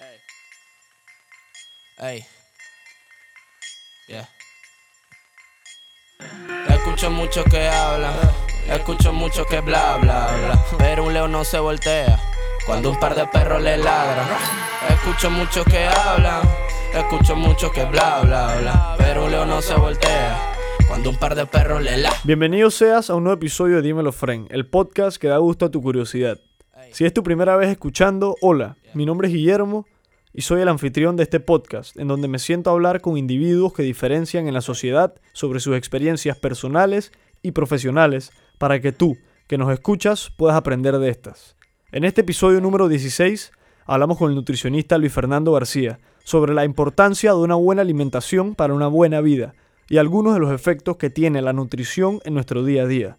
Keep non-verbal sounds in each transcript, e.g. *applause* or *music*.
Ey. Ey. Yeah. Escucho mucho que hablan, escucho mucho que bla bla bla, pero un león no se voltea cuando un par de perros le ladran. Escucho mucho que hablan, escucho mucho que bla bla bla, pero un león no se voltea cuando un par de perros le ladran. Bienvenido seas a un nuevo episodio de Dímelo Friend, el podcast que da gusto a tu curiosidad. Si es tu primera vez escuchando, hola, mi nombre es Guillermo y soy el anfitrión de este podcast, en donde me siento a hablar con individuos que diferencian en la sociedad sobre sus experiencias personales y profesionales para que tú, que nos escuchas, puedas aprender de estas. En este episodio número 16 hablamos con el nutricionista Luis Fernando García sobre la importancia de una buena alimentación para una buena vida y algunos de los efectos que tiene la nutrición en nuestro día a día.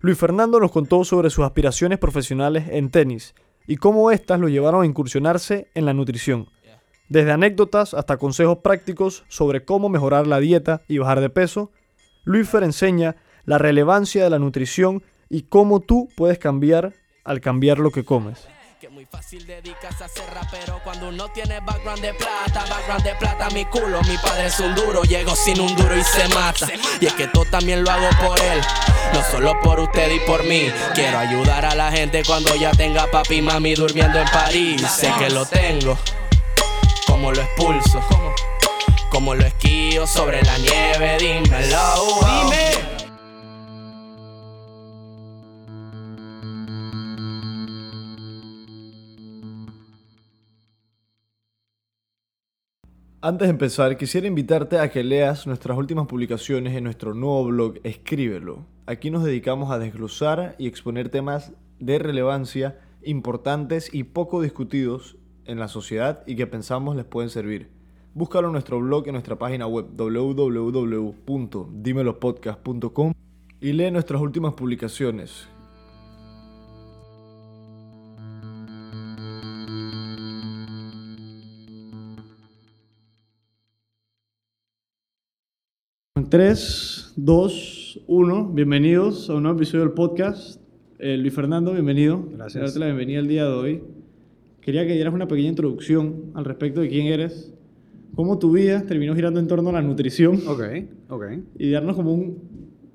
Luis Fernando nos contó sobre sus aspiraciones profesionales en tenis y cómo éstas lo llevaron a incursionarse en la nutrición. Desde anécdotas hasta consejos prácticos sobre cómo mejorar la dieta y bajar de peso, Luis Fer enseña la relevancia de la nutrición y cómo tú puedes cambiar al cambiar lo que comes. Que muy fácil dedicarse a ser rapero cuando uno tiene background de plata, background de plata, mi culo, mi padre es un duro, llego sin un duro y se mata. Y es que todo también lo hago por él, no solo por usted y por mí. Quiero ayudar a la gente cuando ya tenga papi y mami durmiendo en París. Sé que lo tengo, como lo expulso, como lo esquío sobre la nieve, dímelo. Dime. Antes de empezar, quisiera invitarte a que leas nuestras últimas publicaciones en nuestro nuevo blog Escríbelo. Aquí nos dedicamos a desglosar y exponer temas de relevancia importantes y poco discutidos en la sociedad y que pensamos les pueden servir. Búscalo en nuestro blog en nuestra página web www.dimelopodcast.com y lee nuestras últimas publicaciones. En 3, 2, 1, bienvenidos a un nuevo episodio del podcast. Eh, Luis Fernando, bienvenido. Gracias. Darte la bienvenida el día de hoy. Quería que dieras una pequeña introducción al respecto de quién eres, cómo tu vida terminó girando en torno a la nutrición Ok, ok. y darnos como un,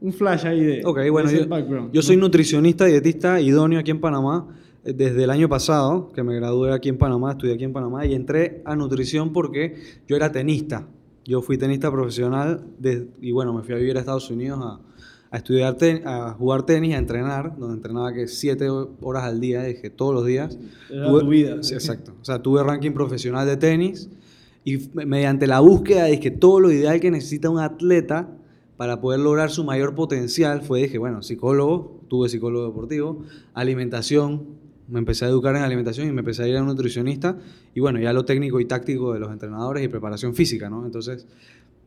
un flash ahí de, Ok, de bueno, ese yo, background. yo soy nutricionista, dietista idóneo aquí en Panamá eh, desde el año pasado, que me gradué aquí en Panamá, estudié aquí en Panamá y entré a nutrición porque yo era tenista. Yo fui tenista profesional de- y bueno, me fui a vivir a Estados Unidos a, a estudiar, ten- a jugar tenis, a entrenar, donde entrenaba que siete horas al día, dije todos los días. Era tu vida. Sí, exacto. O sea, tuve ranking profesional de tenis y mediante la búsqueda de que todo lo ideal que necesita un atleta para poder lograr su mayor potencial fue, dije, bueno, psicólogo, tuve psicólogo deportivo, alimentación, me empecé a educar en alimentación y me empecé a ir a un nutricionista y bueno, ya lo técnico y táctico de los entrenadores y preparación física, ¿no? Entonces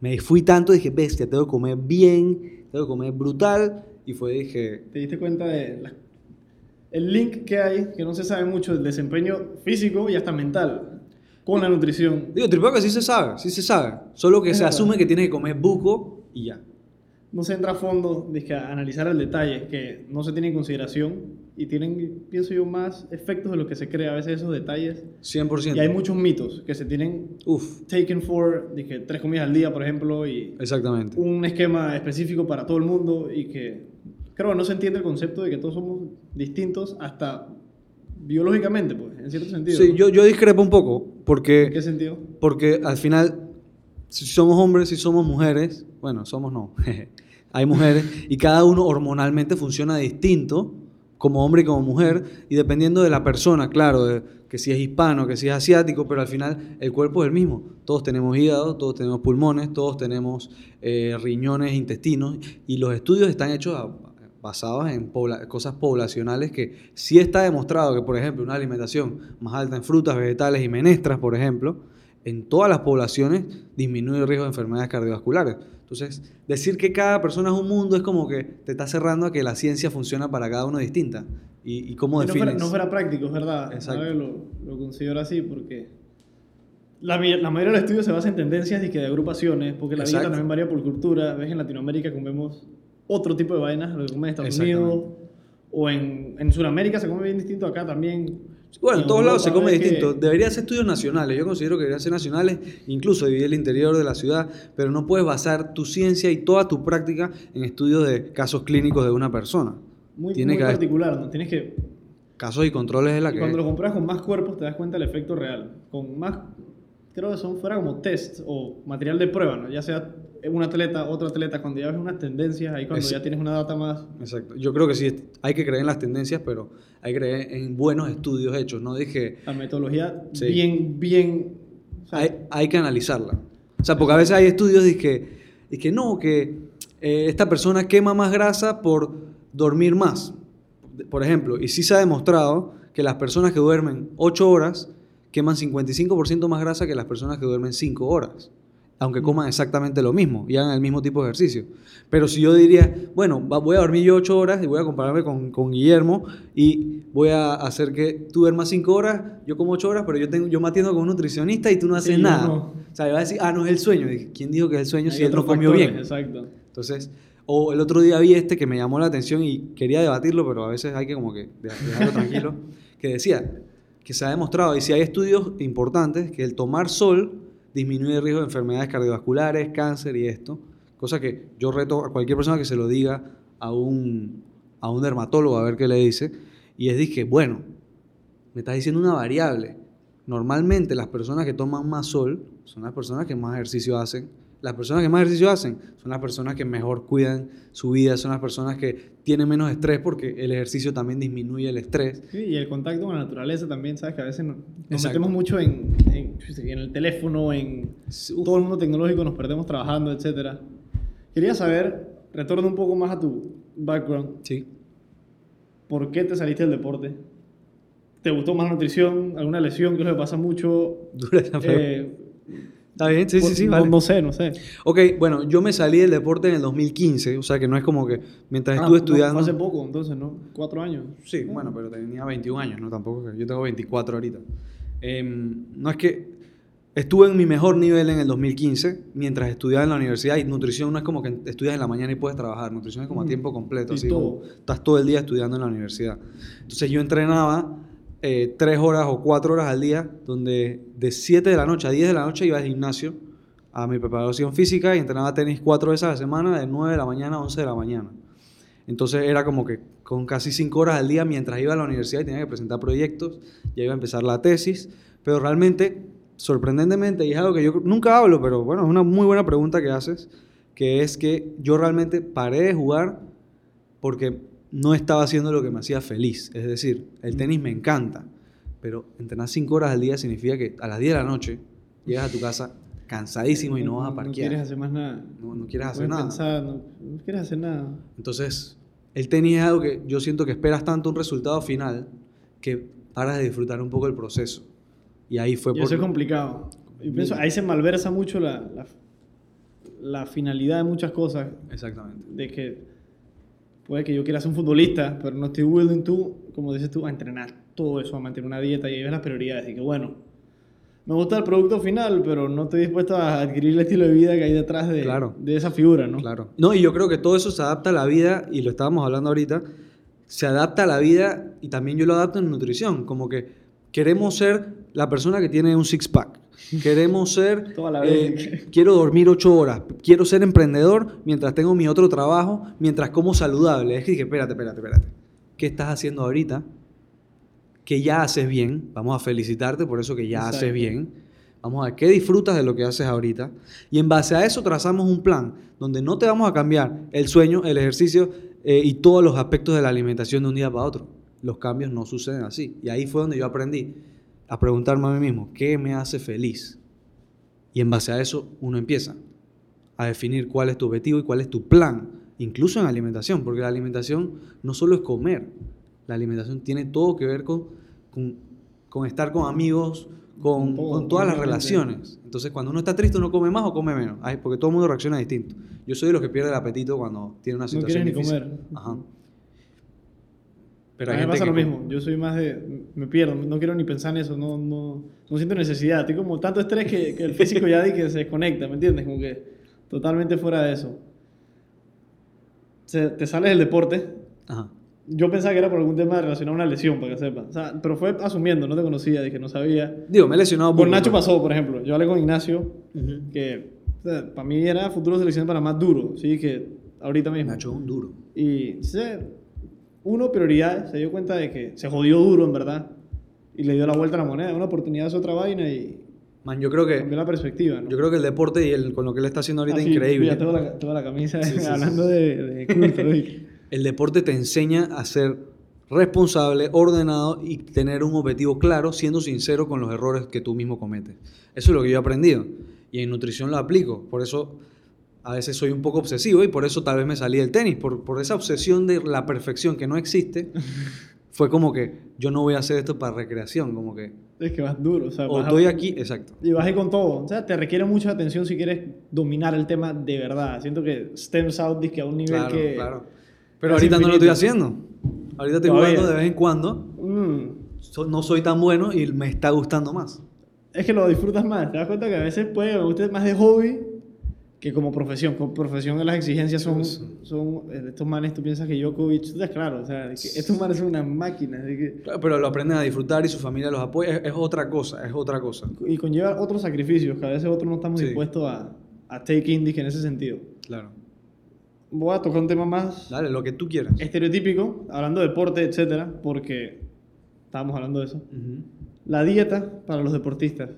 me fui tanto, dije, bestia, tengo que comer bien, tengo que comer brutal y fue, dije, ¿Te diste cuenta de la- el link que hay, que no se sabe mucho, del desempeño físico y hasta mental con la nutrición? digo, que sí se sabe, sí se sabe, solo que Es se verdad. asume que tienes que comer buco y ya. No se entra a fondo dizque, a analizar el detalle que no se tiene en consideración y tienen, pienso yo, más efectos de lo que se cree a veces esos detalles. 100%. Y hay muchos mitos que se tienen Uf, taken for, dije, tres comidas al día, por ejemplo, y exactamente. un esquema específico para todo el mundo y que creo que no se entiende el concepto de que todos somos distintos hasta biológicamente, pues, en cierto sentido. Sí, ¿no? yo, yo discrepo un poco, ¿En qué porque, sentido? porque al final, si somos hombres, si somos mujeres, bueno, somos no, *laughs* hay mujeres, y cada uno hormonalmente funciona distinto, como hombre y como mujer, y dependiendo de la persona, claro, que si es hispano, que si es asiático, pero al final el cuerpo es el mismo. Todos tenemos hígado, todos tenemos pulmones, todos tenemos eh, riñones, intestinos, y los estudios están hechos basados en cosas poblacionales que sí está demostrado que, por ejemplo, una alimentación más alta en frutas, vegetales y menestras, por ejemplo, en todas las poblaciones disminuye el riesgo de enfermedades cardiovasculares. Entonces, decir que cada persona es un mundo es como que te está cerrando a que la ciencia funciona para cada uno distinta. ¿Y, y cómo Y no, fuera, defines? no fuera práctico, es verdad. Exacto. Lo, lo considero así porque la, mayoría de los estudios se basa en tendencias y que de agrupaciones, porque la dieta Exacto. también varía por cultura. Ves en Latinoamérica comemos otro tipo de vainas, lo que comen en Estados. Unidos, o en, en Sudamérica se come bien distinto acá también. Bueno, en todos lados se come que- distinto. Debería ser estudios nacionales. Yo considero que deberían ser nacionales, incluso dividir el interior de la ciudad, pero no puedes basar tu ciencia y toda tu práctica en estudios de casos clínicos de una persona. Muy, Tiene muy que haber particular, ¿no? Tienes que... casos y controles de la y que... cuando lo compras con más cuerpos te das cuenta del efecto real. Con más... Creo que son fuera como test o material de prueba, ¿no? Ya sea un atleta, otro atleta, cuando ya ves unas tendencias, ahí cuando ya tienes una data más... Exacto. Yo creo que sí, hay que creer en las tendencias, pero hay que creer en buenos estudios hechos. No dije, La metodología Sí. bien, bien... o sea, hay, hay que analizarla. O sea, porque a veces hay estudios de que, de que no, que eh, esta persona quema más grasa por dormir más. Por ejemplo, y sí se ha demostrado que las personas que duermen 8 horas queman 55% más grasa que las personas que duermen 5 horas. Aunque coman exactamente lo mismo y hagan el mismo tipo de ejercicio. Pero si yo diría, bueno, voy a dormir yo 8 horas y voy a compararme con, con Guillermo y voy a hacer que tú duermas 5 horas, yo como 8 horas, pero yo, tengo, yo me atiendo con un nutricionista y tú no Sí, haces yo nada. no. O sea, va a decir, ah, no es el sueño. Dije, ¿quién dijo que es el sueño hay si él no comió bien? Exacto. Entonces, o el otro día vi este que me llamó la atención y quería debatirlo, pero a veces hay que como que deja- dejarlo tranquilo, que decía que se ha demostrado, y si hay estudios importantes, que el tomar sol disminuye el riesgo de enfermedades cardiovasculares, cáncer y esto, cosa que yo reto a cualquier persona que se lo diga a un, a un dermatólogo a ver qué le dice, y es dije, bueno, me estás diciendo una variable. Normalmente las personas que toman más sol son las personas que más ejercicio hacen. Las personas que más ejercicio hacen son las personas que mejor cuidan su vida, son las personas que tienen menos estrés porque el ejercicio también disminuye el estrés. Sí, y el contacto con la naturaleza también, ¿sabes? Que a veces nos, nos metemos mucho en, en, en el teléfono, en Uf. todo el mundo tecnológico, nos perdemos trabajando, etc. Quería saber, retorno un poco más a tu background, Sí. ¿por qué te saliste del deporte? ¿Te gustó más nutrición? ¿Alguna lesión? Que es lo que pasa mucho. *laughs* Dura esa. Eh, Está bien, sí, sí, sí, no, vale. no sé, no sé. Ok, bueno, yo me salí del deporte en el 2015, o sea que no es como que mientras Ah, estuve no, estudiando... fue hace poco, entonces, ¿no? Cuatro años. Sí, bueno, pero tenía 21 años, ¿no? Tampoco, yo tengo 24 ahorita. Em, no es que estuve en mi mejor nivel en el 2015 mientras estudiaba en la universidad y nutrición no es como que estudias en la mañana y puedes trabajar, nutrición es como a Mm. tiempo completo, Y así todo. como estás todo el día estudiando en la universidad. Entonces yo entrenaba eh, tres horas o cuatro horas al día, donde de 7 de la noche a 10 de la noche iba al gimnasio a mi preparación física y entrenaba tenis cuatro veces a la semana, de 9 de la mañana a 11 de la mañana. Entonces era como que con casi cinco horas al día mientras iba a la universidad y tenía que presentar proyectos, ya iba a empezar la tesis, pero realmente, sorprendentemente, y es algo que yo nunca hablo, pero bueno, es una muy buena pregunta que haces, que es que yo realmente paré de jugar porque no estaba haciendo lo que me hacía feliz. Es decir, el tenis me encanta, pero entrenar cinco horas al día significa que a las 10 de la noche llegas a tu casa cansadísimo y no vas a No parquear. quieres hacer más nada. No- no quieres hacer nada. pensar, no, no quieres hacer nada. Entonces, el tenis es algo que yo siento que esperas tanto un resultado final que paras de disfrutar un poco el proceso. Y ahí fue Y eso es complicado. Yo pienso, ahí se malversa mucho la, la, la finalidad de muchas cosas. Exactamente. De que puede que yo quiera ser un futbolista, pero no estoy willing tú, como dices tú, a entrenar todo eso, a mantener una dieta y ahí ves las prioridades. Y que bueno, me gusta el producto final, pero no estoy dispuesto a adquirir el estilo de vida que hay detrás de, Claro. de esa figura, ¿no? Claro. No, y yo creo que todo eso se adapta a la vida, y lo estábamos hablando ahorita, se adapta a la vida y también yo lo adapto en nutrición, como que queremos ser la persona que tiene un six-pack. Queremos ser, *laughs* Toda la eh, quiero dormir ocho horas, quiero ser emprendedor mientras tengo mi otro trabajo, mientras como saludable. Es que dije, espérate, espérate, espérate. ¿Qué estás haciendo ahorita? Que ya haces bien. Vamos a felicitarte por eso que ya haces bien. Vamos a ver qué disfrutas de lo que haces ahorita. Y en base a eso trazamos un plan donde no te vamos a cambiar el sueño, el ejercicio eh, y todos los aspectos de la alimentación de un día para otro. Los cambios no suceden así. Y ahí fue donde yo aprendí a preguntarme a mí mismo, ¿qué me hace feliz? Y en base a eso uno empieza a definir cuál es tu objetivo y cuál es tu plan, incluso en alimentación, porque la alimentación no solo es comer, la alimentación tiene todo que ver con, con, con estar con amigos, con, Con todo, con todas las relaciones. Entonces, cuando uno está triste, uno come más o come menos, Ay, porque todo el mundo reacciona distinto. Yo soy de los que pierde el apetito cuando tiene una No situación ni difícil. comer. Ajá. Pero a mí me pasa que lo mismo. Yo soy más de. Me pierdo. No quiero ni pensar en eso. No, no, no siento necesidad. Estoy como tanto estrés que, que el físico ya di que se desconecta. ¿Me entiendes? Como que totalmente fuera de eso. Se- te sales del deporte. Ajá. Yo pensaba que era por algún tema relacionado a una lesión, para que sepa. O sea, pero fue asumiendo, no te conocía, dije, no sabía. Digo, me he lesionado Con poco, Nacho pero- pasó, por ejemplo. Yo hablé con Ignacio, Ujú. que o sea, para mí era futuro selección para más duro, sí, que ahorita mismo. Nacho es un duro. Y se, uno, prioridades, se dio cuenta de que se jodió duro, en verdad, y le dio la vuelta a la moneda. Una oportunidad es otra vaina y Man, yo creo cambió que, la perspectiva, ¿no? yo creo que el deporte y el, con lo que él está haciendo ahorita Ah, es sí, increíble. mira, toda la, toda la camisa Sí, *laughs* sí, hablando de, de culto. El deporte te enseña a ser responsable, ordenado y tener un objetivo claro, siendo sincero con los errores que tú mismo cometes. Eso es lo que yo he aprendido. Y en nutrición lo aplico. Por eso a veces soy un poco obsesivo y por eso tal vez me salí del tenis. Por, por esa obsesión de la perfección que no existe, *laughs* fue como que yo no voy a hacer esto para recreación. Como que, Es que vas duro, o sea, o vas a- estoy aquí, exacto. Y vas ahí con todo. O sea, te requiere mucha atención si quieres dominar el tema de verdad. Siento que stems out dizque a un nivel Claro, que... claro. Pero ahorita no lo estoy infinito. haciendo. Ahorita estoy Todavía. jugando de vez en cuando. Mm, So- no soy tan bueno y me está gustando más. es que lo disfrutas más. Te das cuenta que a veces puede me gusta más de hobby que como profesión. Como profesión las exigencias son... Son eh, estos manes, tú piensas que Djokovic... claro, o sea, que estos manes son unas máquinas. que- Claro, pero lo aprenden a disfrutar y su familia los apoya. Es, es otra cosa, es otra cosa. y conlleva otros sacrificios que a veces otros no estamos Sí. dispuestos a, a take in dizque, en ese sentido. Claro. Voy a tocar un tema más Dale, lo que tú quieras. estereotípico, hablando de deporte, etcétera, porque estábamos hablando de eso. La dieta para los deportistas.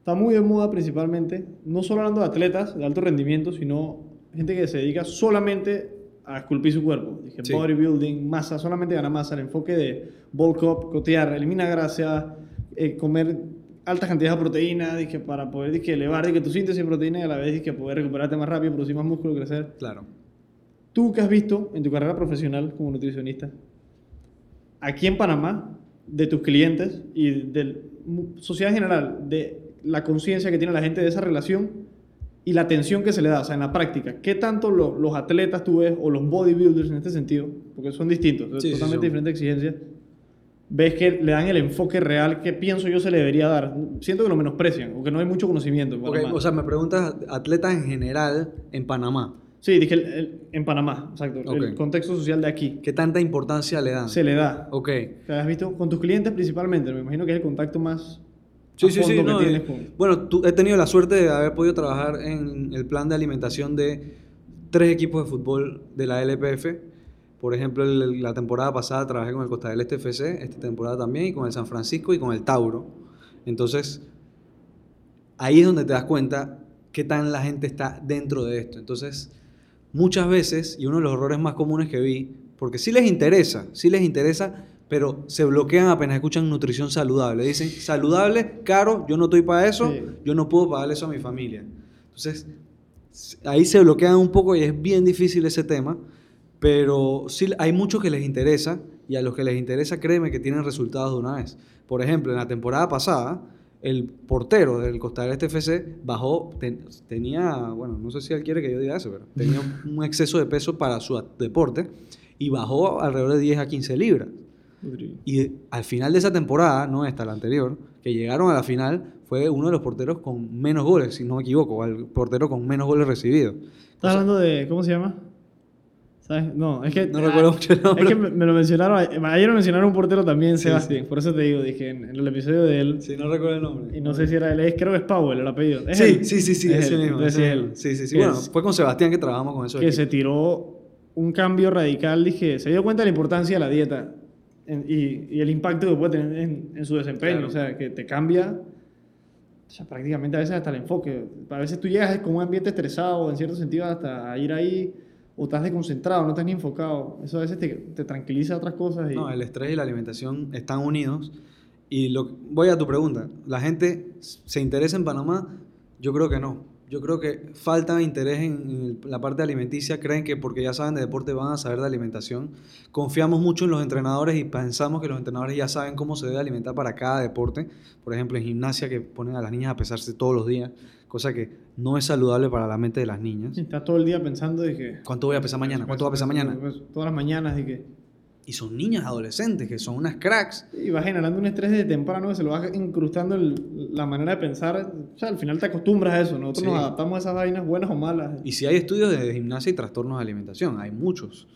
Está muy de moda principalmente, no solo hablando de atletas de alto rendimiento, sino gente que se dedica solamente a esculpir su cuerpo. Dije, Sí. bodybuilding, masa, solamente gana masa. El enfoque de bulk up, cotear, elimina grasa, eh, comer altas cantidades de proteína, dije, para poder dije, elevar dije, tu síntesis de proteína y a la vez dije, poder recuperarte más rápido, producir más músculo, crecer. Claro. Tú que has visto en tu carrera profesional como nutricionista, aquí en Panamá, de tus clientes y de la sociedad en general, de la conciencia que tiene la gente de esa relación y la atención que se le da, o sea, en la práctica, ¿qué tanto lo- los atletas tú ves o los bodybuilders en este sentido, porque son distintos, Sí, sí, totalmente son. diferentes exigencias, ves que le dan el enfoque real que pienso yo se le debería dar? Siento que lo menosprecian o que no hay mucho conocimiento. en Ok, Panamá. o sea, me preguntas atletas en general en Panamá. sí, dije el- el- en Panamá, exacto, el Ok. contexto social de aquí. ¿Qué tanta importancia le dan? se le da. Ok. ¿Te has visto con tus clientes principalmente? Me imagino que es el contacto más Sí, a sí, sí. no, tienes eh, con... Bueno, tú- he tenido la suerte de haber podido trabajar en el plan de alimentación de tres equipos de fútbol de la LPF. Por ejemplo, el- la temporada pasada trabajé con el Costa del Este FC, esta temporada también, y con el San Francisco y con el Tauro. Entonces, ahí es donde te das cuenta qué tan la gente está dentro de esto. Entonces, muchas veces, y uno de los errores más comunes que vi, porque sí les interesa, sí les interesa, pero se bloquean apenas escuchan nutrición saludable. Dicen, saludable, caro, yo no estoy para eso, Sí. yo no puedo pagarle eso a mi familia. Entonces, ahí se bloquean un poco y es bien difícil ese tema, pero sí hay muchos que les interesa y a los que les interesa, créeme que tienen resultados de una vez. Por ejemplo, en la temporada pasada, el portero del Costa del Este FC bajó, ten- tenía, bueno, no sé si él quiere que yo diga eso, pero tenía *laughs* un exceso de peso para su deporte y bajó alrededor de 10 a 15 libras. Y al final de esa temporada, no esta, la anterior, que llegaron a la final, fue uno de los porteros con menos goles, si no me equivoco, el portero con menos goles recibidos. ¿Estás hablando de... ¿Cómo se llama? ¿Sabes? No, es que... No recuerdo mucho el nombre. Es que me, me lo mencionaron... Ayer me mencionaron un portero también, Sí, Sebastián. Por eso te digo, dije, en, en el episodio de él... Sí, no recuerdo el nombre. Y no sé si era él, es, creo que es Powell el apellido. ¿Es Sí, él? sí, sí, sí, Es ese él, mismo. es él. Sí, sí, sí. Bueno, es- fue con Sebastián que trabajamos con eso. que se tiró un cambio radical, dije, se dio cuenta de la importancia de la dieta en- y, y el impacto que puede tener en, en su desempeño, Claro. o sea, que te cambia o sea, prácticamente a veces hasta el enfoque. A veces tú llegas con un ambiente estresado, en cierto sentido, hasta a ir ahí, o estás desconcentrado, no estás ni enfocado. Eso a veces te, te tranquiliza otras cosas. Y, No, el estrés y la alimentación están unidos. Y lo, voy a tu pregunta. ¿La gente se interesa en Panamá? Yo creo que no. Yo creo que falta interés en, la parte alimenticia. Creen que porque ya saben de deporte van a saber de alimentación. Confiamos mucho en los entrenadores y pensamos que los entrenadores ya saben cómo se debe alimentar para cada deporte. Por ejemplo, en gimnasia que ponen a las niñas a pesarse todos los días, cosa que no es saludable para la mente de las niñas. Estás todo el día pensando de que... ¿Cuánto voy a pesar mañana? ¿Cuánto voy a pesar mañana? Todas las mañanas y que... Y son niñas adolescentes que son unas cracks. Y vas generando un estrés desde temprano que se lo vas incrustando el- la manera de pensar. O sea, al final te acostumbras a eso. Nosotros Sí. nos adaptamos a esas vainas buenas o malas. Y si hay estudios de gimnasia y trastornos de alimentación, hay muchos.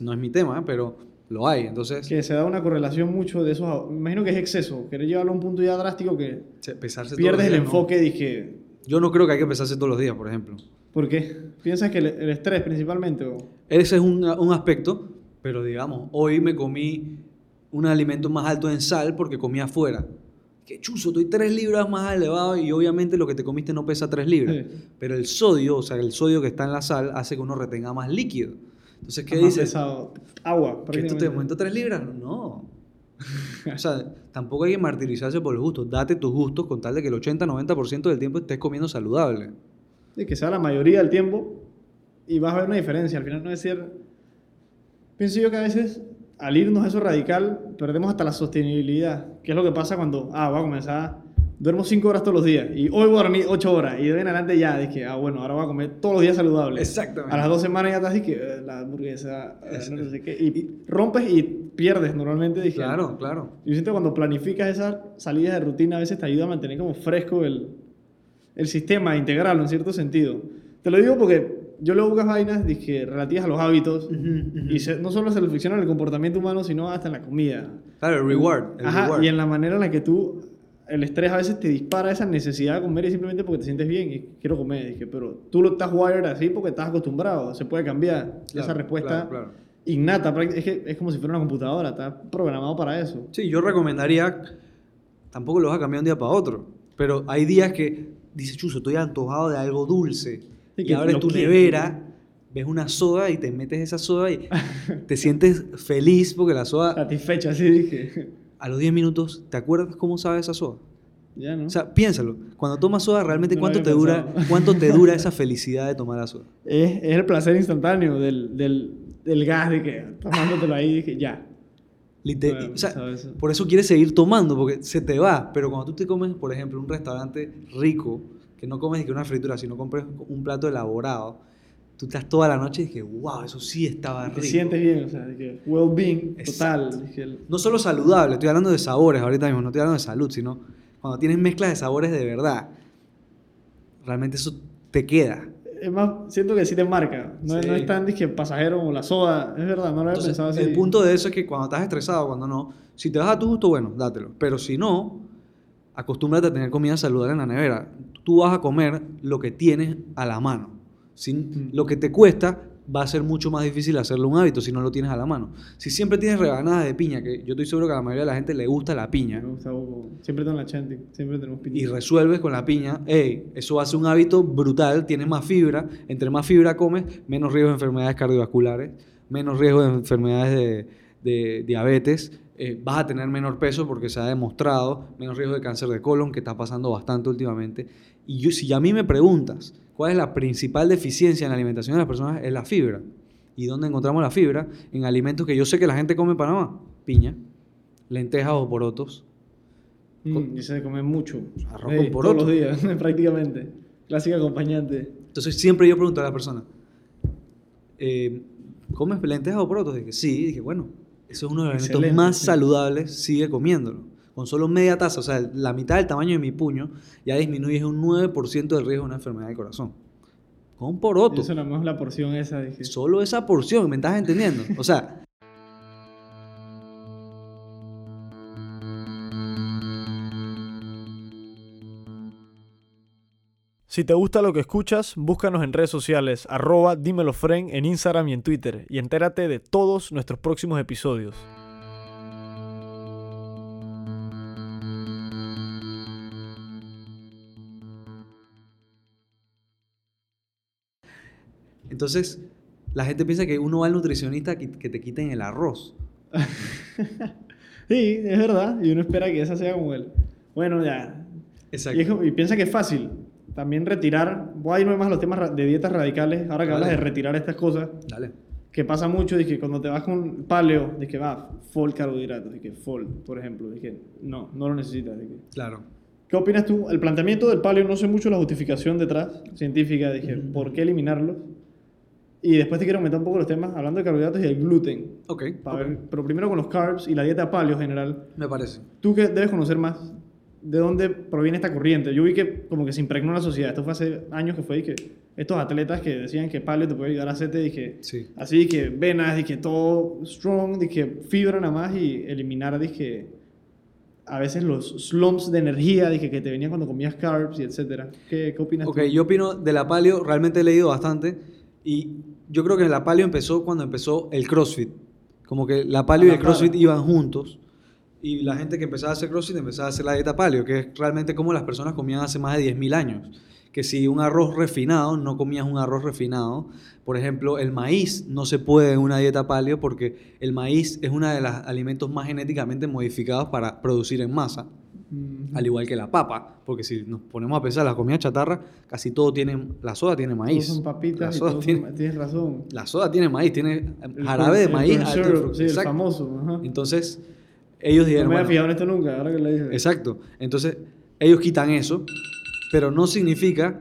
No es mi tema, ¿eh? pero lo hay. Entonces, Que se da una correlación mucho de esos. Me imagino que es exceso. Querer llevarlo a un punto ya drástico que se- pesarse pierdes el días, no. enfoque. Dije, Yo no creo que hay que pesarse todos los días, por ejemplo. ¿por qué? ¿Piensas que el, el estrés principalmente? O... Ese es un, un aspecto, pero digamos, hoy me comí un alimento más alto en sal porque comí afuera. Que chuzo, estoy 3 libras más elevado y obviamente lo que te comiste no pesa 3 libras. Sí. Pero el sodio, o sea, el sodio que está en la sal hace que uno retenga más líquido. Entonces, ¿qué dices? pesado. Agua. ¿Que esto te aumenta 3 libras? No. *laughs* o sea, tampoco hay que martirizarse por los gustos. Date tus gustos con tal de que el 80-90% del tiempo estés comiendo saludable. Sí, que sea la mayoría del tiempo y vas a ver una diferencia. Al final no es ser... Pienso yo que a veces al irnos a eso radical perdemos hasta la sostenibilidad. Que es lo que pasa cuando, ah, voy a comenzar... Duermo 5 horas todos los días y hoy voy a dormir 8 horas y de ahí en adelante ya dije, ah, bueno, ahora voy a comer todos los días saludable. Exactamente. A las dos semanas ya estás y que eh, la hamburguesa, eh, Es- no sé qué, y rompes y pierdes normalmente. Dije, Claro, claro. yo siento que cuando planificas esas salidas de rutina a veces te ayuda a mantener como fresco el, el sistema, a integrarlo en cierto sentido. Te lo digo porque yo leo pocas vainas dije, relativas a los hábitos y se- no solo se reflexiona en el comportamiento humano, sino hasta en la comida. Claro, el reward. El Ajá, reward. y en la manera en la que tú, el estrés a veces te dispara esa necesidad de comer y simplemente porque te sientes bien y quiero comer. Dije, pero tú lo estás wired así porque estás acostumbrado, se puede cambiar. Claro, esa respuesta claro, claro. innata, es, que es como si fuera una computadora, está programado para eso. Sí, yo recomendaría, tampoco lo vas a cambiar un día para otro, pero hay días que dices, chuzo, estoy antojado de algo dulce. Y que abres tu quieres. nevera, ves una soda y te metes esa soda y *laughs* te sientes feliz porque la soda, Satisfecho, así dije. a los 10 minutos, ¿te acuerdas cómo sabe esa soda? Ya, ¿no? O sea, piénsalo, cuando tomas soda, realmente No cuánto te dura, *laughs* cuánto te dura esa felicidad de tomar la soda. es, es el placer instantáneo del, del, del gas de que tomándotelo ahí, dije, ya. Lite- No había o sea, eso. por eso quieres seguir tomando, porque se te va. Pero cuando tú te comes, por ejemplo, un restaurante rico, que no comes que una fritura, sino compres un plato elaborado, tú estás toda la noche y dices, wow, eso sí estaba Te rico. sientes bien, o sea, dije, well-being Exacto. total. Dije, No solo saludable, estoy hablando de sabores ahorita mismo, no estoy hablando de salud, sino cuando tienes mezclas de sabores de verdad, realmente eso te queda. es más, siento que sí te marca. No, es- no Sí. es tan dije, pasajero como la soda. Es verdad, no lo había Entonces, pensado así. el punto de eso es que cuando estás estresado, cuando no, si te vas a tu gusto, bueno, dátelo. Pero si no, acostúmbrate a tener comida saludable en la nevera. Tú vas a comer lo que tienes a la mano. Sin, Lo que te cuesta va a ser mucho más difícil hacerlo un hábito si no lo tienes a la mano. Si siempre tienes rebanadas de piña, que yo estoy seguro que a la mayoría de la gente le gusta la piña, Me gusta. Siempre tengo la chanting, siempre tenemos y piña. resuelves con la piña, hey, eso hace un hábito brutal, tienes más fibra, entre más fibra comes, menos riesgo de enfermedades cardiovasculares, menos riesgo de enfermedades de, de diabetes, eh, vas a tener menor peso porque se ha demostrado, menos riesgo de cáncer de colon, que está pasando bastante últimamente. Y yo, si a mí me preguntas cuál es la principal deficiencia en la alimentación de las personas, es la fibra. ¿Y dónde encontramos la fibra? En alimentos que yo sé que la gente come en Panamá, piña, lentejas o porotos, Mm, y se come mucho. Arroz Ey, con Todos poroto. los días, *laughs* prácticamente. Clásica acompañante. Entonces siempre yo pregunto a la persona, eh, ¿comes lentejas o porotos? Dije, sí, dije, bueno, eso es uno de los alimentos más saludables, sigue comiéndolo. Con solo media taza, o sea, la mitad del tamaño de mi puño, ya disminuyes un 9% del riesgo de una enfermedad del corazón. Con poroto. Eso nada más la porción esa, dije. Solo esa porción, ¿me estás entendiendo? O sea, Si te gusta lo que escuchas, búscanos en redes sociales, arroba dímelofren en Instagram y en Twitter, y entérate de todos nuestros próximos episodios. entonces la gente piensa que uno va al nutricionista que, te quiten el arroz. *laughs* Sí, es verdad, y uno espera que esa sea como el... Bueno, ya. Y, es y piensa que es fácil. También retirar, voy a irme más a los temas de dietas radicales, ahora que Dale. hablas de retirar estas cosas, Dale. que pasa mucho, de que cuando te vas con paleo, de que va, full carbohidratos, de que full, por ejemplo, de que no, no lo necesitas. de que- Claro. ¿Qué opinas tú? El planteamiento del paleo, no sé mucho la justificación detrás, científica, dije, Ujú. ¿por qué eliminarlos? Y después te quiero aumentar un poco los temas, hablando de carbohidratos y del gluten. Ok. para ok. ver- pero primero con los carbs y la dieta paleo en general. Me parece. Tú que debes conocer más, ¿de dónde proviene esta corriente? Yo vi que como que se impregnó en la sociedad. Esto fue hace años que fue y que estos atletas que decían que paleo te puede ayudar a hacerte, dije, Sí. así que venas, dije, todo strong, dije, fibra nada más y eliminar, dije, a veces los slumps de energía, dije, que te venían cuando comías carbs y etcétera. ¿Qué, qué opinas Ok, tú? yo opino de la paleo, realmente he leído bastante y yo creo que la paleo empezó cuando empezó el CrossFit. Como que la paleo y A el par. CrossFit iban juntos y la gente que empezaba a hacer CrossFit empezaba a hacer la dieta paleo, que es realmente como las personas comían hace más de 10.000 años. Que si un arroz refinado, no comías un arroz refinado. Por ejemplo, el maíz no se puede en una dieta paleo porque el maíz es uno de los alimentos más genéticamente modificados para producir en masa Mm, al igual que la papa, porque si nos ponemos a pensar la comida chatarra, casi todo tiene, la soda tiene todos maíz. son papitas la y soda todos tiene, son- tienes razón. la soda tiene maíz, tiene El jarabe de el maíz alto. Sí, el famoso. ajá. Entonces, ellos No dijeron, me había fijado en esto nunca, ahora que lo dije. exacto. Entonces, ellos quitan eso, pero no significa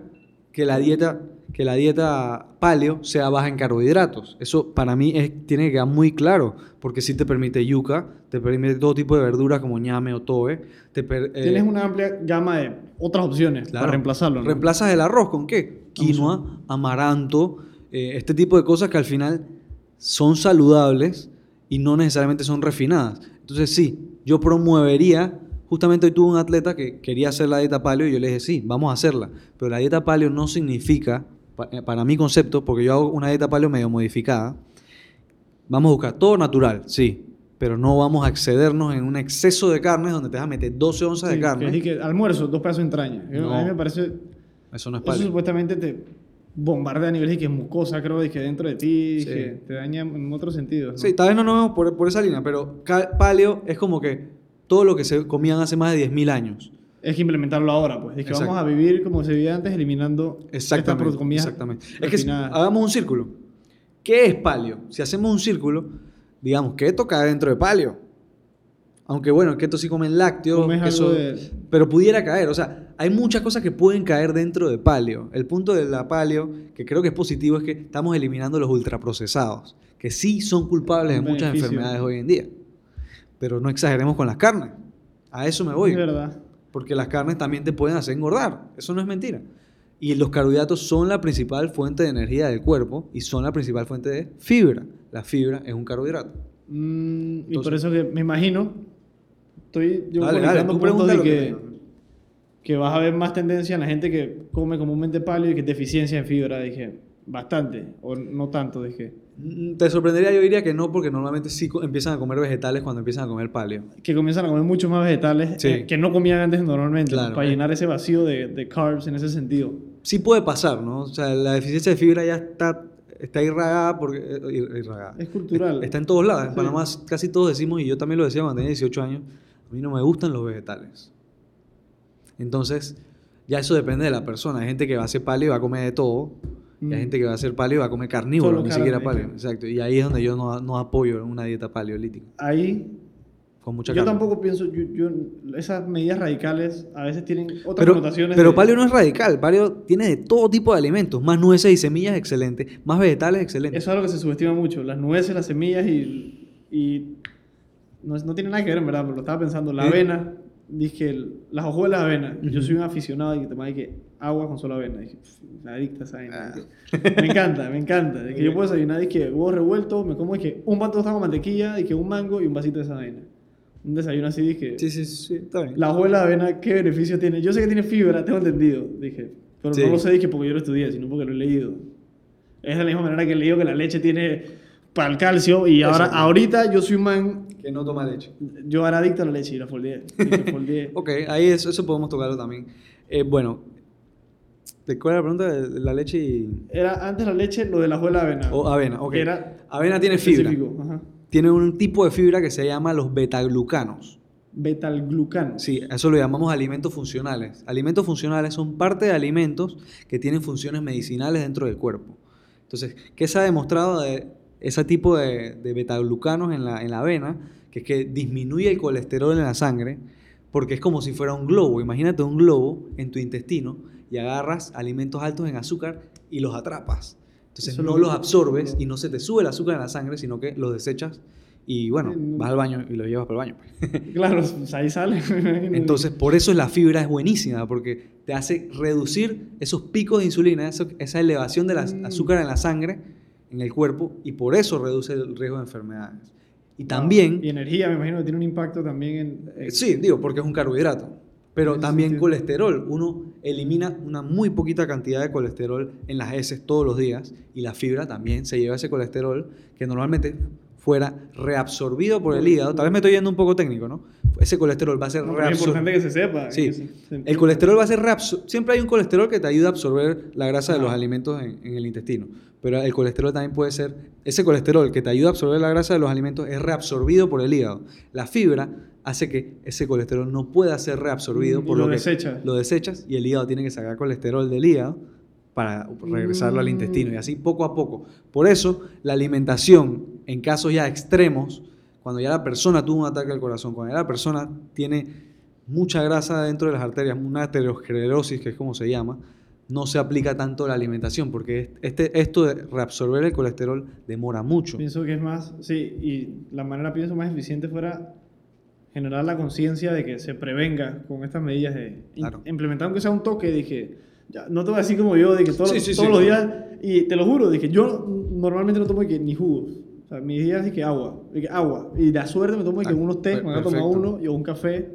que la dieta que la dieta paleo sea baja en carbohidratos. Eso para mí es, tiene que quedar muy claro, porque sí te permite yuca, te permite todo tipo de verduras como ñame o tobe, te per- eh, Tienes una amplia gama de otras opciones Claro. para reemplazarlo. ¿no? ¿Reemplazas el arroz con qué? Quinoa, amaranto, eh, este tipo de cosas que al final son saludables y no necesariamente son refinadas. Entonces sí, yo promovería, justamente hoy tuve un atleta que quería hacer la dieta paleo y yo le dije, sí, vamos a hacerla. Pero la dieta paleo no significa, eh, para mi concepto, porque yo hago una dieta paleo medio modificada, vamos a buscar todo natural, sí. Pero no vamos a excedernos en un exceso de carnes donde te vas a meter 12 onzas Sí, de carne. Que, es que almuerzo, dos pedazos de entraña. No. A mí me parece. Eso no es Eso paleo. supuestamente te bombardea a nivel de que es mucosa, creo, de que dentro de ti, Sí. que te daña en otros sentidos. ¿no? Sí, tal vez no nos vemos por, por esa línea, pero paleo es como que todo lo que se comían hace más de 10.000 años. Es que implementarlo ahora, pues. Es que Exacto. vamos a vivir como se vivía antes, eliminando Exactamente. estas comidas exactamente. Es que si- hagamos un círculo. ¿Qué es paleo? Si hacemos un círculo, digamos, keto cae dentro de paleo. Aunque bueno, keto sí comen lácteos, Comes queso- de- pero pudiera caer. O sea, hay muchas cosas que pueden caer dentro de paleo. El punto de la paleo, que creo que es positivo, es que estamos eliminando los ultraprocesados, que sí son culpables de muchas beneficio. enfermedades hoy en día. Pero no exageremos con las carnes. A eso me voy. Es verdad. Porque las carnes también te pueden hacer engordar. Eso no es mentira. Y los carbohidratos son la principal fuente de energía del cuerpo y son la principal fuente de fibra. La fibra es un carbohidrato. Mm, y por eso que me imagino, estoy yo Dale, tú de que que, vas a ver más tendencia en la gente que come comúnmente paleo y que es deficiencia en fibra. Dije, bastante, o no tanto, dije. Mm, Te sorprendería, yo diría que no, porque normalmente sí empiezan a comer vegetales cuando empiezan a comer paleo. Que comienzan a comer mucho más vegetales Sí. eh, que no comían antes normalmente, Claro. para llenar ese vacío de, de carbs en ese sentido. Sí puede pasar, ¿no? O sea, la deficiencia de fibra ya está, está irragada porque... eh, ir- irragada. Es cultural. Está en todos lados. En Sí. Panamá casi todos decimos, y yo también lo decía cuando tenía 18 años, a mí no me gustan los vegetales. Entonces, ya eso depende de la persona. Hay gente que va a hacer paleo y va a comer de todo. Y Mm. hay gente que va a hacer paleo y va a comer carnívoro, Solo ni siquiera paleo. Exacto. Y ahí es donde yo no, no apoyo una dieta paleolítica. Ahí Con mucha yo carne. tampoco pienso, yo, yo- esas medidas radicales a veces tienen otras Pero, connotaciones. pero de- paleo no es radical. Paleo tiene de todo tipo de alimentos. Más nueces y semillas, excelente. Más vegetales, excelente. Eso es algo que se subestima mucho. Las nueces, las semillas y. y no, no tiene nada que ver, en verdad, pero lo estaba pensando. La Sí. avena, dije, las hojuelas de avena. Yo Ujú. soy un aficionado y que tomaba que agua con solo avena. Dije, "Pff, me adicta esa vaina. Ah. Dije, Me encanta, me encanta. Que yo puedo desayunar, dije, huevos revueltos, me como dije, un pan tostado con mantequilla, dije, un mango y un vasito de esa vaina. Un desayuno así, dije. Sí, sí, sí. Está bien. La hojuela de avena, ¿qué beneficio tiene? Yo sé que tiene fibra, tengo entendido, dije. Pero Sí. no lo sé, dije, porque yo lo estudié, sino porque lo he leído. Es de la misma manera que he leído que la leche tiene para el calcio y ahora, Exacto. ahorita yo soy un man, Que no toma leche. yo era adicto a la leche y la foldeé. *laughs* Ok, ahí eso, eso podemos tocarlo también. Eh, bueno, ¿de cuál era la pregunta? De la leche y... Era antes la leche, lo de la hojuela de avena. O avena, ok. Era avena tiene fibra. ajá. Tiene un tipo de fibra que se llama los betaglucanos. Betalglucano. Sí, eso lo llamamos alimentos funcionales. Alimentos funcionales son parte de alimentos que tienen funciones medicinales dentro del cuerpo. Entonces, ¿qué se ha demostrado de ese tipo de, de betaglucanos en la, en la avena? Que es que disminuye el colesterol en la sangre porque es como si fuera un globo. Imagínate un globo en tu intestino y agarras alimentos altos en azúcar y los atrapas. Entonces Eso no lo- los absorbes y no se te sube el azúcar en la sangre, sino que los desechas Y bueno, vas al baño y lo llevas para el baño. pues. *laughs* Claro, pues ahí sale. *laughs* Entonces, por eso la fibra es buenísima, porque te hace reducir esos picos de insulina, esa elevación del Mm. azúcar en la sangre, en el cuerpo, y por eso reduce el riesgo de enfermedades. Y también, Y energía, me imagino que tiene un impacto también en. en- sí, digo, porque es un carbohidrato, pero también sentido. colesterol. Uno elimina una muy poquita cantidad de colesterol en las heces todos los días, y la fibra también se lleva ese colesterol que normalmente fuera reabsorbido por el hígado. Tal vez me estoy yendo un poco técnico, ¿no? Ese colesterol va a ser No, pero es reabsorbido. importante que se sepa. Sí, que se- se el colesterol va a ser reabsor- Siempre hay un colesterol que te ayuda a absorber la grasa de los alimentos en, en el intestino. Pero el colesterol también puede ser. Ese colesterol que te ayuda a absorber la grasa de los alimentos es reabsorbido por el hígado. La fibra hace que ese colesterol no pueda ser reabsorbido por y lo que desecha. lo desechas y el hígado tiene que sacar colesterol del hígado para regresarlo al Mm. intestino y así poco a poco. Por eso la alimentación en casos ya extremos, cuando ya la persona tuvo un ataque al corazón, cuando ya la persona tiene mucha grasa dentro de las arterias, una aterosclerosis que es como se llama, no se aplica tanto la alimentación porque este, esto de reabsorber el colesterol demora mucho. Pienso que es más, sí, y la manera pienso más eficiente fuera generar la conciencia de que se prevenga con estas medidas de Claro. implementar aunque sea un toque, dije, ya, no te voy a decir como yo, de que todos, Sí, sí, todos sí, los días, y te lo juro, que yo normalmente no tomo que ni jugos, o sea, mis días que agua, que agua, y de suerte me tomo que Ah, unos té, per- me voy a tomar uno y un café,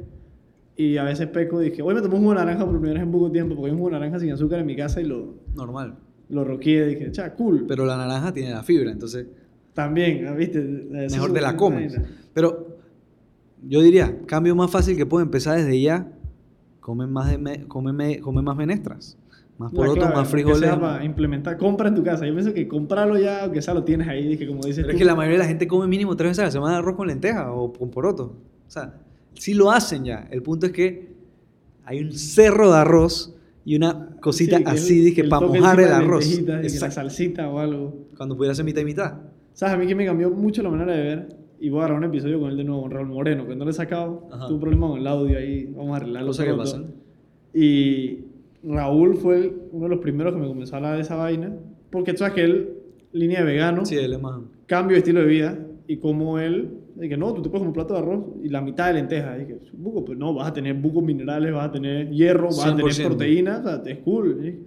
y a veces peco, dije, hoy me tomé un jugo de naranja por primera vez en poco tiempo, porque hay un jugo de naranja sin azúcar en mi casa y lo, Normal. lo roqué, dije, cha, cool. Pero la naranja tiene la fibra, entonces También, ¿viste? Eso mejor es te la comes. Pero yo diría, cambio más fácil que puedo empezar desde ya, comen más, de me- come me- come más menestras, más porotos, clave, más frijoles. para implementar, compra en tu casa. Yo pienso que comprarlo ya, aunque sea lo tienes ahí, dije, como dices Pero es tú. que la mayoría de la gente come mínimo tres veces a la semana arroz con lentejas o con porotos. O sea, sí lo hacen ya. El punto es que hay un cerro de arroz y una cosita Sí, que así, el- dije, para mojar el arroz. que la Exacto. salsita o algo. Cuando pudiera ser mitad y mitad. ¿Sabes? A mí que me cambió mucho la manera de ver. Y voy a grabar un episodio con él de nuevo, con Raúl Moreno, que no le he sacado. Ajá. Tuve un problema con el audio ahí. Vamos a arreglarlo. Cosa que pasa. Y Raúl fue el- uno de los primeros que me comenzó a hablar de esa vaina. Porque tú sabes que él, línea de vegano, Sí, él es más... cambio de estilo de vida y como él, de que no, tú te puedes comer un plato de arroz y la mitad de lentejas. Y que, buco, pues no, vas a tener bucos minerales, vas a tener hierro, vas a tener 100%. proteínas, o sea, es cool. ¿sí?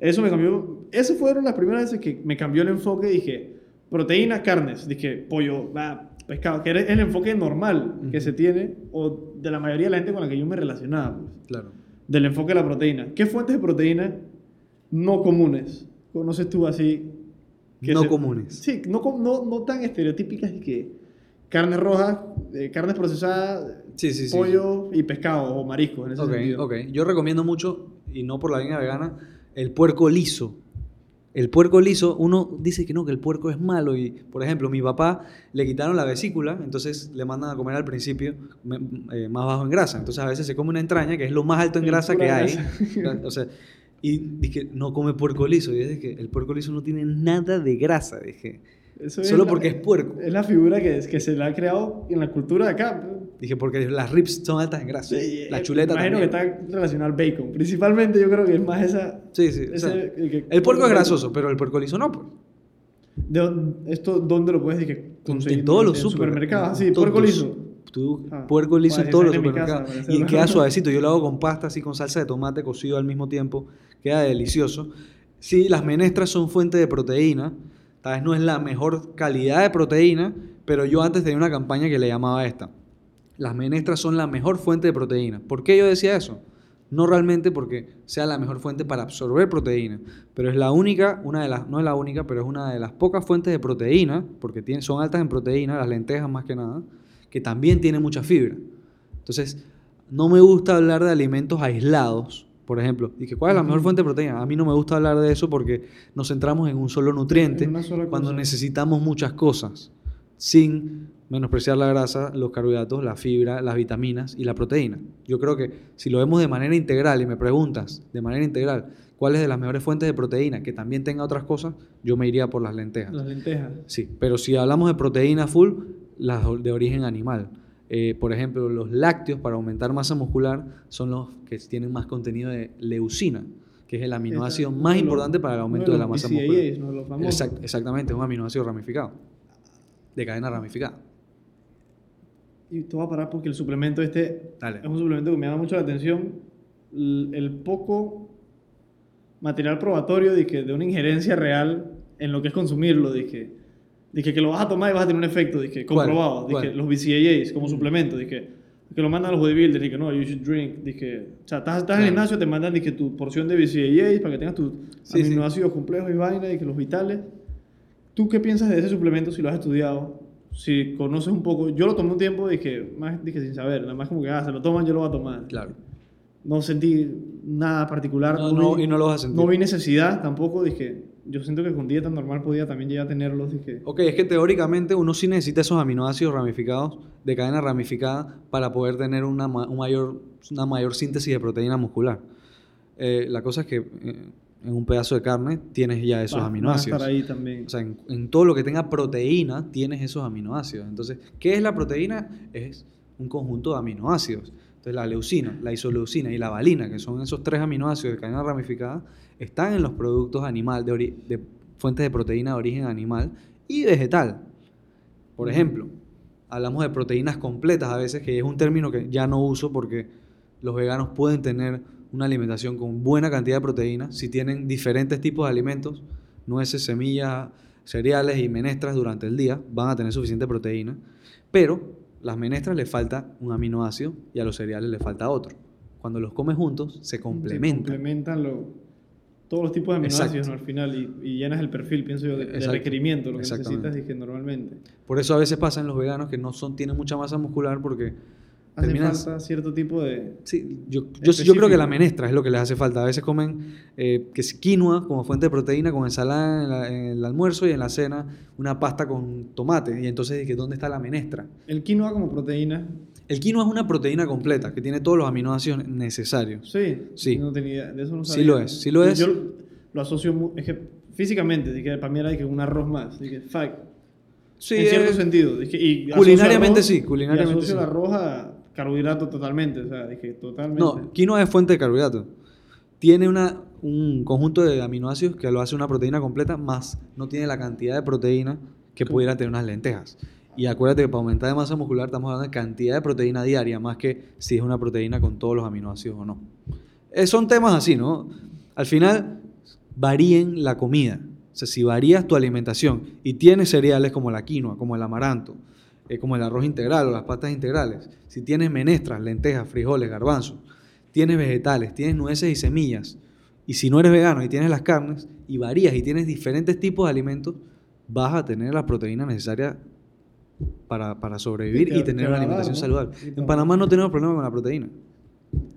Eso me cambió, esas fueron las primeras veces que me cambió el enfoque. Dije, proteínas, carnes, dije, pollo, va, pescado, que era el enfoque normal que Ujú. se tiene o de la mayoría de la gente con la que yo me relacionaba. pues, Claro. del enfoque de la proteína. ¿Qué fuentes de proteína no comunes conoces tú así? que No se- comunes. Sí, no, no, no tan estereotípicas y que carnes rojas, eh, carnes procesadas, Sí, sí, sí. pollo y pescado o mariscos en ese sentido. ok. Yo recomiendo mucho, y no por la línea vegana, el puerco liso. El puerco liso, uno dice que no, que el puerco es malo. Y, por ejemplo, mi papá le quitaron la vesícula, entonces le mandan a comer al principio me- eh, más bajo en grasa. Entonces a veces se come una entraña, que es lo más alto en grasa que hay. grasa. *laughs* o sea, y dije, no come puerco liso. Y dije, el puerco liso no tiene nada de grasa. Dije, Eso Solo porque es puerco. Es la figura que, que se le ha creado en la cultura de acá. dije porque las ribs son altas en grasa. Sí, la chuleta Imagino también. que está relacionado al bacon. Principalmente yo creo que es más esa... Sí, sí. o ese- sea, el que- el puerco es grasoso, pero el puerco liso no. Pues. ¿De dónde- ¿Esto dónde lo puedes decir? En todos los ¿En super- supermercados? Sí, puerco liso. Tú, Ah, puerco liso en todos los casa, supermercados. y queda suavecito. Yo lo hago con pasta, así con salsa de tomate cocido al mismo tiempo. Queda delicioso. Sí, las menestras son fuente de proteína. Tal vez no es la mejor calidad de proteína, pero yo antes tenía una campaña que le llamaba esta. Las menestras son la mejor fuente de proteína. ¿Por qué yo decía eso? No realmente porque sea la mejor fuente para absorber proteína, pero es la única, una de las, no es la única, pero es una de las pocas fuentes de proteína, porque tiene- son altas en proteína, las lentejas más que nada, que también tienen mucha fibra. Entonces, no me gusta hablar de alimentos aislados, por ejemplo. Dije, ¿cuál es la mejor fuente de proteína? A mí no me gusta hablar de eso porque nos centramos en un solo nutriente cuando necesitamos muchas cosas, sin menospreciar la grasa, los carbohidratos, la fibra, las vitaminas y la proteína. Yo creo que si lo vemos de manera integral y me preguntas de manera integral cuál es de las mejores fuentes de proteína que también tenga otras cosas, yo me iría por las lentejas. Las lentejas. Sí, pero si hablamos de proteína full, las de origen animal. Eh, por ejemplo, los lácteos para aumentar masa muscular son los que tienen más contenido de leucina, que es el aminoácido más importante para el aumento de, la masa muscular. ¿no? Los famosos. Exact- exactamente, es un aminoácido ramificado, de cadena ramificada. y te voy a parar porque el suplemento este Dale. es un suplemento que me llama mucho la atención. El poco material probatorio de, que, de una injerencia real en lo que es consumirlo. Dije, dije que lo vas a tomar y vas a tener un efecto. Dije, ¿Cuál? comprobado. Dije, ¿Cuál? los BCAAs como suplemento. Dije, que lo mandan a los bodybuilders. Dije, no, you should drink. Dije, o sea, estás, estás en el gimnasio, te mandan dije, tu porción de BCAAs para que tengas tus Sí, sí. aminoácidos complejos y vaina. Que los vitales. ¿Tú qué piensas de ese suplemento si lo has estudiado? Si conoces un poco. Yo lo tomé un tiempo, dije, más dije sin saber. Nada más como que, ah, se lo toman, yo lo voy a tomar. Claro. No sentí nada particular. No, no, vi- y no lo vas a sentir. No vi necesidad tampoco. Dije, yo siento que con dieta normal podía también llegar a tenerlos. Dije, Ok, es que teóricamente uno sí necesita esos aminoácidos ramificados de cadena ramificada para poder tener una, ma- un mayor, una mayor síntesis de proteína muscular. Eh, la cosa es que eh, en un pedazo de carne tienes ya esos va- aminoácidos. estar ahí también. O sea, en, en todo lo que tenga proteína tienes esos aminoácidos. Entonces, ¿qué es la proteína? Es un conjunto de aminoácidos. Entonces, la leucina, la isoleucina y la valina, que son esos tres aminoácidos de cadena ramificada, están en los productos animal, de, fuentes de proteína de origen animal y vegetal. Por ejemplo, hablamos de proteínas completas a veces, que es un término que ya no uso porque los veganos pueden tener una alimentación con buena cantidad de proteínas si tienen diferentes tipos de alimentos, nueces, semillas, cereales y menestras durante el día, van a tener suficiente proteína, pero las menestras les falta un aminoácido y a los cereales les falta otro. Cuando los comes juntos, se complementan. complementan lo- todos los tipos de aminoácidos al final y, y llenas el perfil, pienso yo, de, de requerimiento, lo que necesitas dije, normalmente. Por eso a veces pasa en los veganos que no son, tienen mucha masa muscular porque Hace terminan- falta cierto tipo de... Sí, yo, yo, yo creo que la menestra es lo que les hace falta. A veces comen eh, que es quinoa como fuente de proteína con ensalada en, la- en el almuerzo y en la cena una pasta con tomate. Y entonces dije, ¿dónde está la menestra? El quinoa como proteína, El quinoa es una proteína completa que tiene todos los aminoácidos necesarios. sí. Sí. No tenía idea, de eso no Sí sabía. lo es, sí lo es. Yo lo asocio, mu- es que físicamente, dije, para mí era dije, un arroz más. Dije, fuck. Sí, en cierto es- sentido. Y Culinariamente arroz- sí, culinariamente y asocio sí. el arroz a carbohidrato totalmente. O sea, dije, totalmente. No, quinoa es fuente de carbohidratos. Tiene una, un conjunto de aminoácidos que lo hace una proteína completa, más no tiene la cantidad de proteína que ¿Cómo? pudieran tener unas lentejas. Y acuérdate que para aumentar de masa muscular estamos hablando de cantidad de proteína diaria, más que si es una proteína con todos los aminoácidos o no. Eh, son temas así, ¿no? Al final, varíen la comida. O sea, si varías tu alimentación y tienes cereales como la quinoa, como el amaranto, eh, como el arroz integral o las pastas integrales, si tienes menestras, lentejas, frijoles, garbanzos, tienes vegetales, tienes nueces y semillas, y si no eres vegano y tienes las carnes, y varías y tienes diferentes tipos de alimentos, vas a tener las proteínas necesarias para, para sobrevivir Y te- y tener te una va a dar, alimentación ¿no? saludable. En Panamá no tenemos problema con la proteína.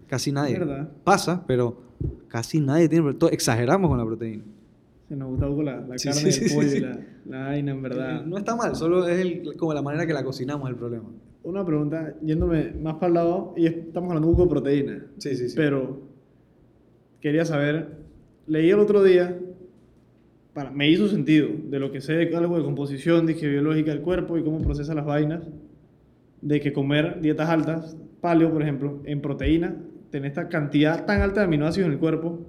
Casi nadie. ¿Verdad? Pasa, pero casi nadie tiene problema. Exageramos con la proteína. Se nos gusta un poco la, la Sí, carne, sí, sí, pollo la, la vaina, en verdad. No está mal, solo es el- como la manera que la cocinamos el problema. Una pregunta, yéndome más para el lado, y estamos hablando un poco de proteína. Sí, sí, sí. Pero quería saber, leí el otro día, para, me hizo sentido de lo que sé de algo de composición, dije biológica del cuerpo y cómo procesa las vainas, de que comer dietas altas, paleo por ejemplo, en proteína, tener esta cantidad tan alta de aminoácidos en el cuerpo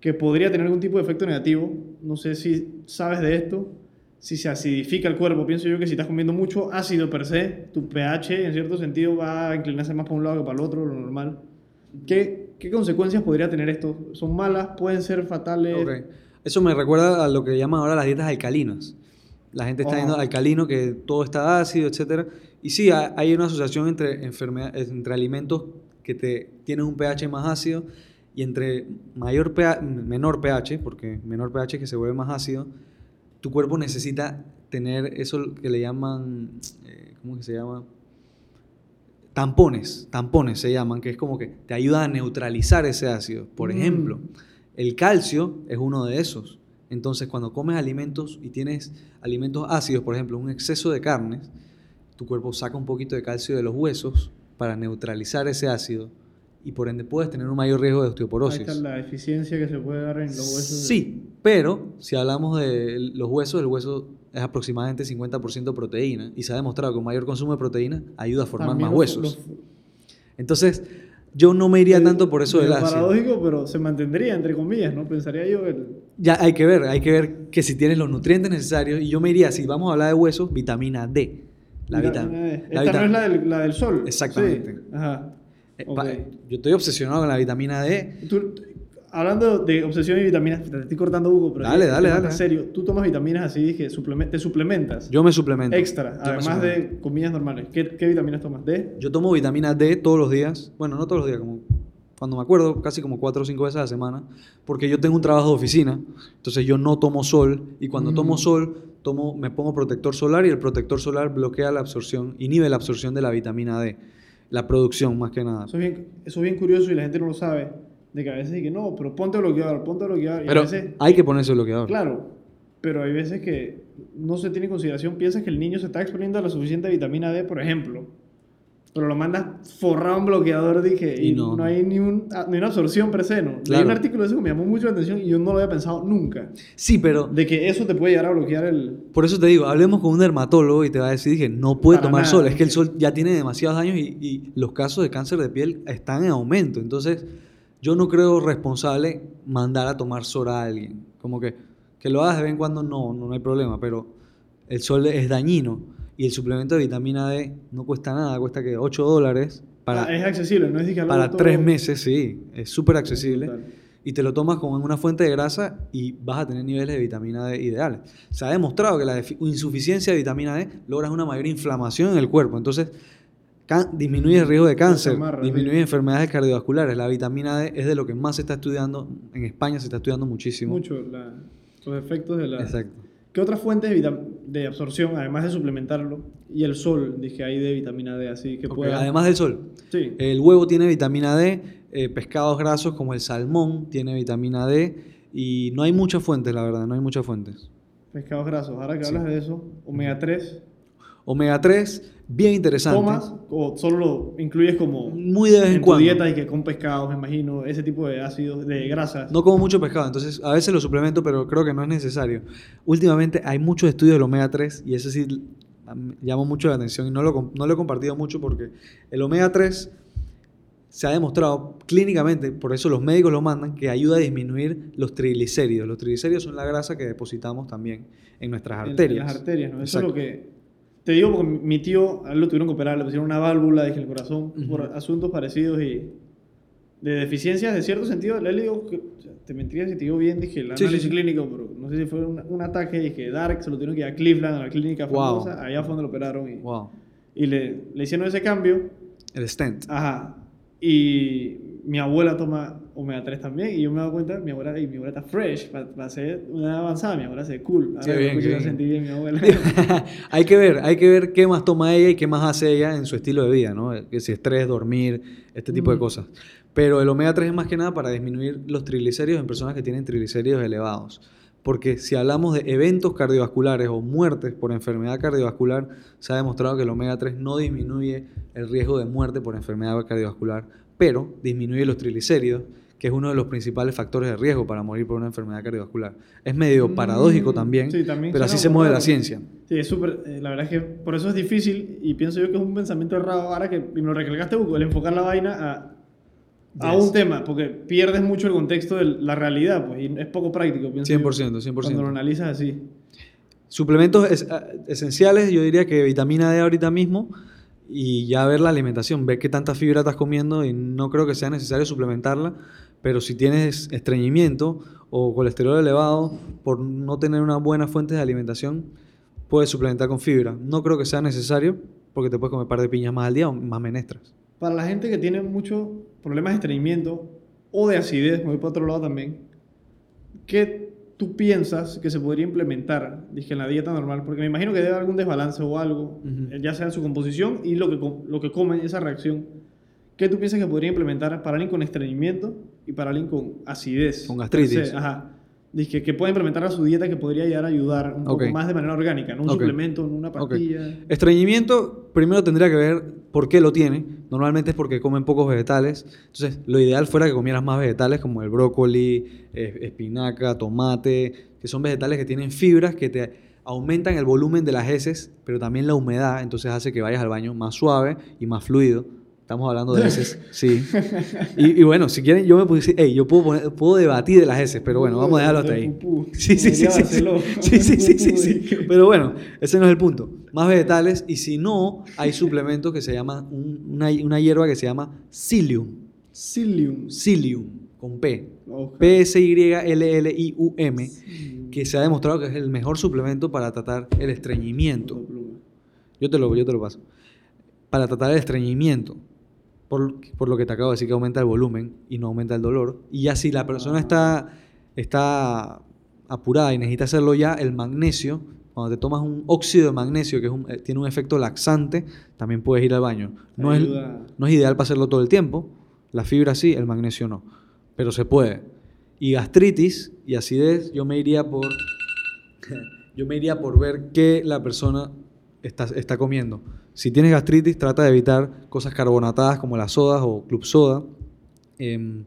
que podría tener algún tipo de efecto negativo. No sé si sabes de esto, si se acidifica el cuerpo. Pienso yo que si estás comiendo mucho ácido per se, tu pH en cierto sentido va a inclinarse más para un lado que para el otro, lo normal. ¿Qué, qué consecuencias podría tener esto? ¿Son malas? ¿Pueden ser fatales? Ok. Eso me recuerda a lo que llaman ahora las dietas alcalinas. La gente está Oh. yendo alcalino, que todo está ácido, etc. Y sí, ha- hay una asociación entre, enfermedad- entre alimentos que te, tienen un pH más ácido y entre mayor pH, menor pH, porque menor pH que se vuelve más ácido, tu cuerpo necesita tener eso que le llaman, eh, ¿cómo que se llama? Tampones, tampones se llaman, que es como que te ayuda a neutralizar ese ácido. Por Mm. ejemplo, el calcio es uno de esos. Entonces, cuando comes alimentos y tienes alimentos ácidos, por ejemplo, un exceso de carnes, tu cuerpo saca un poquito de calcio de los huesos para neutralizar ese ácido y por ende puedes tener un mayor riesgo de Ahí osteoporosis. está la eficiencia que se puede dar en los huesos. Sí, pero si hablamos de los huesos, el hueso es aproximadamente 50% proteína y se ha demostrado que un mayor consumo de proteína ayuda a formar También más huesos. los- Entonces, yo no me iría tanto por eso del ácido. paradójico, pero se mantendría, entre comillas, ¿no? Pensaría yo. El... Ya hay que ver, hay que ver que si tienes los nutrientes necesarios y yo me iría, si vamos a hablar de huesos, vitamina D. La Vitamina vitamina D. Esta no es la del, la del sol. Exactamente. Sí. Ajá. Eh, Ok. pa- Yo estoy obsesionado con la vitamina D. Tú- hablando de obsesión y vitaminas, te estoy cortando Hugo, pero Dale, dale, dale. En serio, tú tomas vitaminas así, dije, suplemen- te suplementas. Yo me suplemento. Extra, Yo además de comidas normales. ¿Qué, qué vitaminas tomas? ¿D? Yo tomo vitamina D todos los días. Bueno, no todos los días, como cuando me acuerdo, casi como cuatro o cinco veces a la semana. Porque yo tengo un trabajo de oficina. Entonces yo no tomo sol. Y cuando tomo Mm. sol, tomo, me pongo protector solar y el protector solar bloquea la absorción, inhibe la absorción de la vitamina D. La producción, más que nada. Eso es, bien, eso es bien curioso y la gente no lo sabe. De que a veces dicen, no, pero ponte bloqueador, ponte bloqueador. Y Pero veces, hay que ponerse bloqueador. claro, pero hay veces que no se tiene en consideración, piensas que el niño se está exponiendo a la suficiente vitamina D, por ejemplo. Pero lo mandas forrado en bloqueador, dije, y, Y no, no. hay ni, un, ah, ni una absorción per se, ¿no? Claro. un artículo de eso que me llamó mucho la atención y yo no lo había pensado nunca. Sí, pero De que eso te puede llegar a bloquear el... por eso te digo, hablemos con un dermatólogo y te va a decir, dije, no puede Para tomar nada, sol. Es que el sol ya tiene demasiados años y, y los casos de cáncer de piel están en aumento. Entonces, yo no creo responsable mandar a tomar sol a alguien. Como que, que lo hagas de vez en cuando, no, no hay problema, pero el sol es dañino y el suplemento de vitamina D no cuesta nada, cuesta que 8 dólares para, Ah, es accesible, no es que para todo- 3 meses, sí, es súper accesible. Y te lo tomas como en una fuente de grasa y vas a tener niveles de vitamina D ideales. Se ha demostrado que la insuficiencia de vitamina D logras una mayor inflamación en el cuerpo. Entonces, disminuye el riesgo de cáncer, amarra, sí. disminuye enfermedades cardiovasculares. La vitamina D es de lo que más se está estudiando. En España se está estudiando muchísimo. Mucho la- los efectos de la... Exacto. ¿Qué otras fuentes de, absorción, además de suplementarlo? Y el sol, dije ahí de vitamina D, así que Ok, pueda... Además del sol, Sí. el huevo tiene vitamina D, eh, pescados grasos como el salmón tiene vitamina D y no hay muchas fuentes, la verdad, no hay muchas fuentes. Pescados grasos. Ahora que Sí. hablas de eso, omega 3, Omega 3, bien interesante. ¿tomas o solo lo incluyes como Muy de vez en, tu cuando. dieta y que con pescados, me imagino, ese tipo de ácidos, de grasas? No como mucho pescado, entonces a veces lo suplemento, pero creo que no es necesario. Últimamente hay muchos estudios del omega 3 y eso sí am- llamó mucho la atención y no lo, no lo he compartido mucho porque el omega 3 se ha demostrado clínicamente, por eso los médicos lo mandan, que ayuda a disminuir los triglicéridos. Los triglicéridos son la grasa que depositamos también en nuestras En- en arterias. las arterias, ¿no? Eso Exacto. es lo que... Te digo porque mi tío, a él lo tuvieron que operar, le pusieron una válvula, dije, el corazón, por Ujú. asuntos parecidos y de deficiencias de cierto sentido. Le digo, que, o sea, te mentiría si te digo bien, dije, el Sí, sí, análisis sí. clínico, pero no sé si fue un, un ataque, dije, Dark, se lo tuvieron que ir a Cleveland, a la clínica Wow. famosa, allá fue donde lo operaron y, Wow. y le, le hicieron ese cambio. El stent. Ajá. Y mi abuela toma omega 3 también. Y yo me he dado cuenta, mi abuela, y mi abuela está fresh. Para ser una avanzada, mi abuela se ve cool. Ahora Qué que bien, bien. sentí bien mi abuela. *laughs* hay que ver, hay que ver qué más toma ella y qué más hace ella en su estilo de vida, ¿no? Que si estrés, dormir, este tipo de cosas. Pero el omega 3 es más que nada para disminuir los triglicéridos en personas que tienen triglicéridos elevados. Porque si hablamos de eventos cardiovasculares o muertes por enfermedad cardiovascular, se ha demostrado que el omega 3 no disminuye el riesgo de muerte por enfermedad cardiovascular, pero disminuye los triglicéridos, que es uno de los principales factores de riesgo para morir por una enfermedad cardiovascular. Es medio paradójico Mm, también, sí, también pero así se mueve la ciencia. Sí, es súper. eh, la verdad es que por eso es difícil. Y pienso yo que es un pensamiento errado. Ahora que me lo recalcaste, Hugo, el enfocar la vaina a, a Yes. un tema. Porque pierdes mucho el contexto de la realidad. Pues, y es poco práctico, pienso yo, 100%, 100%. Cuando lo analizas así. Suplementos es- a- esenciales, yo diría que vitamina D ahorita mismo y ya ver la alimentación, ver qué tanta fibra estás comiendo y no creo que sea necesario suplementarla, pero si tienes estreñimiento o colesterol elevado por no tener una buena fuente de alimentación, puedes suplementar con fibra. No creo que sea necesario porque te puedes comer un par de piñas más al día o más menestras. Para la gente que tiene muchos problemas de estreñimiento o de acidez, me voy para otro lado también, ¿qué tú piensas que se podría implementar dije, en la dieta normal? Porque me imagino que debe haber algún desbalance o algo, eh, ya sea en su composición y lo que, lo que comen, esa reacción. ¿Qué tú piensas que podría implementar para alguien con estreñimiento y para alguien con acidez? Con gastritis. Ajá. Dije, que puede implementar a su dieta que podría llegar a ayudar un poco más de manera orgánica, no un suplemento, no una pastilla. Estreñimiento, primero tendría que ver por qué lo tiene. Normalmente es porque comen pocos vegetales. Entonces, lo ideal fuera que comieras más vegetales como el brócoli, eh, espinaca, tomate, que son vegetales que tienen fibras que te aumentan el volumen de las heces, pero también la humedad. Entonces hace que vayas al baño más suave y más fluido. Estamos hablando de heces, *laughs* sí. Y, y bueno, si quieren, yo me puedo decir, hey, yo puedo, poner- puedo debatir de las heces, pero bueno, vamos a dejarlo hasta ahí. *laughs* Sí, sí, sí, sí, sí. Sí, sí, sí, sí, Pero bueno, ese no es el punto. Más vegetales y si no, hay suplementos que se llaman, un- una, una hierba que se llama psyllium. Psyllium. Psyllium, con P. P-S-Y-L-L-I-U-M, que se ha demostrado que es el mejor suplemento para tratar el estreñimiento. Yo te lo, yo te lo paso. Para tratar el estreñimiento. Por, por lo que te acabo de decir que aumenta el volumen y no aumenta el dolor. Y ya si la persona está, está apurada y necesita hacerlo ya, el magnesio, cuando te tomas un óxido de magnesio que es un- eh, tiene un efecto laxante, también puedes ir al baño. No es, no es ideal para hacerlo todo el tiempo. La fibra sí, el magnesio no. Pero se puede. Y gastritis y acidez, yo me iría por. *laughs* Yo me iría por ver qué la persona está, está comiendo. Si tienes gastritis, trata de evitar cosas carbonatadas como las sodas o club soda. Em,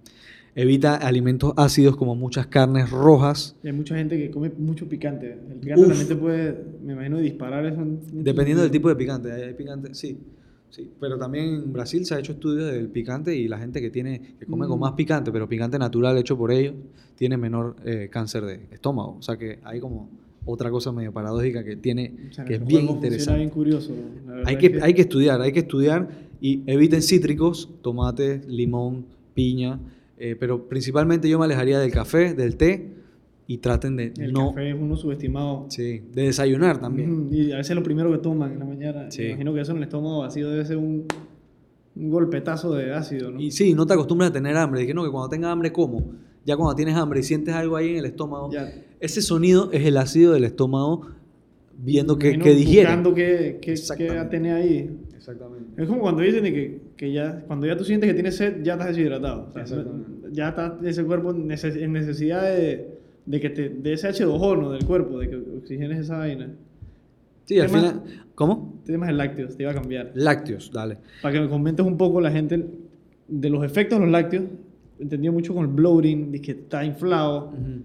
evita alimentos ácidos como muchas carnes rojas. Y hay mucha gente que come mucho picante. El picante Uf. también te puede, me imagino, disparar eso. en- Dependiendo del tipo de picante. Hay hay picante, sí. sí. Pero también en Brasil se ha hecho estudios del picante y la gente que tiene que come con Mm. más picante, pero picante natural hecho por ellos, tiene menor eh, cáncer de estómago. O sea que hay como otra cosa medio paradójica que tiene, O sea, que es bien interesante. bien curioso. Hay es que, hay que estudiar, hay que estudiar y eviten cítricos, tomate, limón, piña, eh, pero principalmente yo me alejaría del café, del té y traten de El no, café es uno subestimado. sí, de desayunar también. Ujú, Y a veces es lo primero que toman en la mañana. Sí. Imagino que eso en el estómago vacío debe ser un, un golpetazo de ácido, ¿no? Y sí, no te acostumbras a tener hambre. Dije, no, que cuando tengas hambre, como. Ya cuando tienes hambre y sientes algo ahí en el estómago, Ya. Ese sonido es el ácido del estómago viendo que, que digiere. Buscando qué, qué, qué tiene ahí. Exactamente. Es como cuando dicen que, que ya, cuando ya tú sientes que tienes sed, ya estás deshidratado. O sea, Exactamente. ya está ese cuerpo en necesidad de, de que te de ese H2O, ¿no? Del cuerpo, de que oxigenes esa vaina. Sí, al final. ¿Cómo? Temas de lácteos, te iba a cambiar. Lácteos, dale. Para que me comentes un poco la gente de los efectos de los lácteos. Entendió mucho con el bloating, de que está inflado. Sí,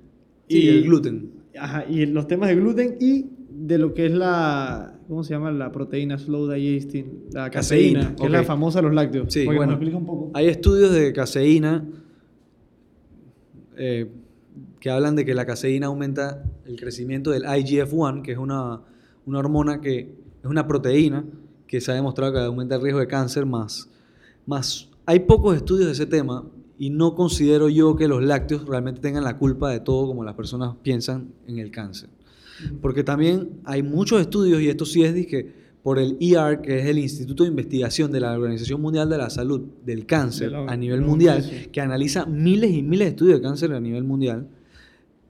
Y- el gluten. Ajá, y los temas de gluten y de lo que es la, ¿cómo se llama? La proteína slow digesting, la caseína, Caseína, que es la famosa de los lácteos. Sí, bueno. un poco. Hay estudios de caseína eh, que hablan de que la caseína aumenta el crecimiento del IGF-1, que es una, una hormona que es una proteína que se ha demostrado que aumenta el riesgo de cáncer más. más hay pocos estudios de ese tema y no considero yo que los lácteos realmente tengan la culpa de todo como las personas piensan en el cáncer. Porque también hay muchos estudios, y esto sí es que por el ER, que es el Instituto de Investigación de la Organización Mundial de la Salud del Cáncer De la- a nivel mundial, que analiza miles y miles de estudios de cáncer a nivel mundial,